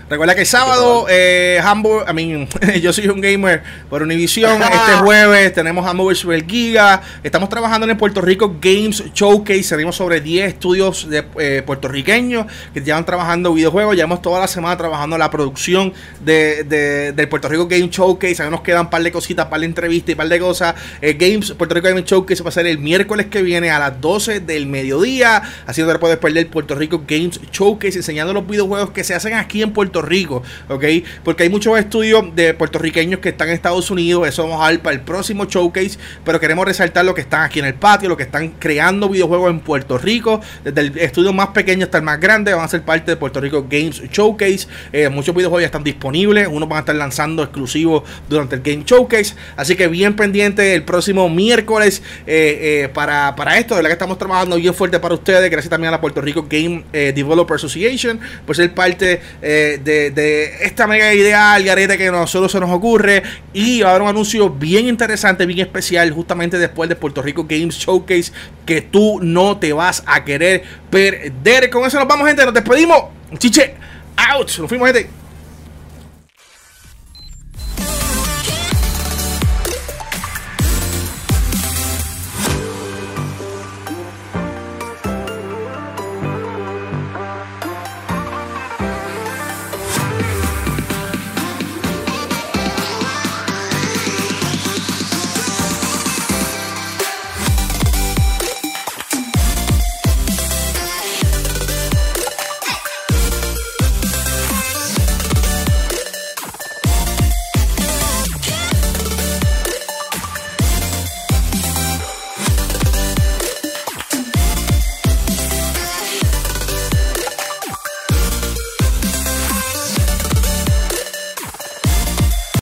Recuerda que el sábado, eh, Hamburg, I mean, yo soy un gamer por Univision. Este jueves tenemos Hamburg Super Giga. Estamos trabajando en el Puerto Rico Games Showcase. Tenemos sobre 10 estudios de, eh, puertorriqueños que llevan trabajando videojuegos. Llevamos toda la semana trabajando la producción de, de, del Puerto Rico Games Showcase. Ahí nos quedan un par de cositas, un par de entrevistas y un par de cosas. Eh, Games, Puerto Rico Games Showcase va a ser el miércoles que viene a las 12 del mediodía. Así que no te puedes perder el Puerto Rico Games Showcase enseñando los videojuegos que se hacen aquí en Puerto Rico, ¿ok? Porque hay muchos estudios de puertorriqueños que están en Estados Unidos, eso vamos a ver para el próximo showcase, pero queremos resaltar lo que están aquí en el patio, lo que están creando videojuegos en Puerto Rico, desde el estudio más pequeño hasta el más grande, van a ser parte de Puerto Rico Games Showcase, eh, muchos videojuegos ya están disponibles, unos van a estar lanzando exclusivos durante el Game Showcase, así que bien pendiente el próximo miércoles eh, eh, para, para esto, de la que estamos trabajando bien fuerte para ustedes, gracias también a la Puerto Rico Game Developer Association, por ser parte de, esta mega idea garete que a nosotros se nos ocurre. Y va a haber un anuncio bien interesante, bien especial, justamente después de Puerto Rico Games Showcase, que tú no te vas a querer perder. Con eso nos vamos, gente. Nos despedimos. Chiche, out. Nos fuimos, gente.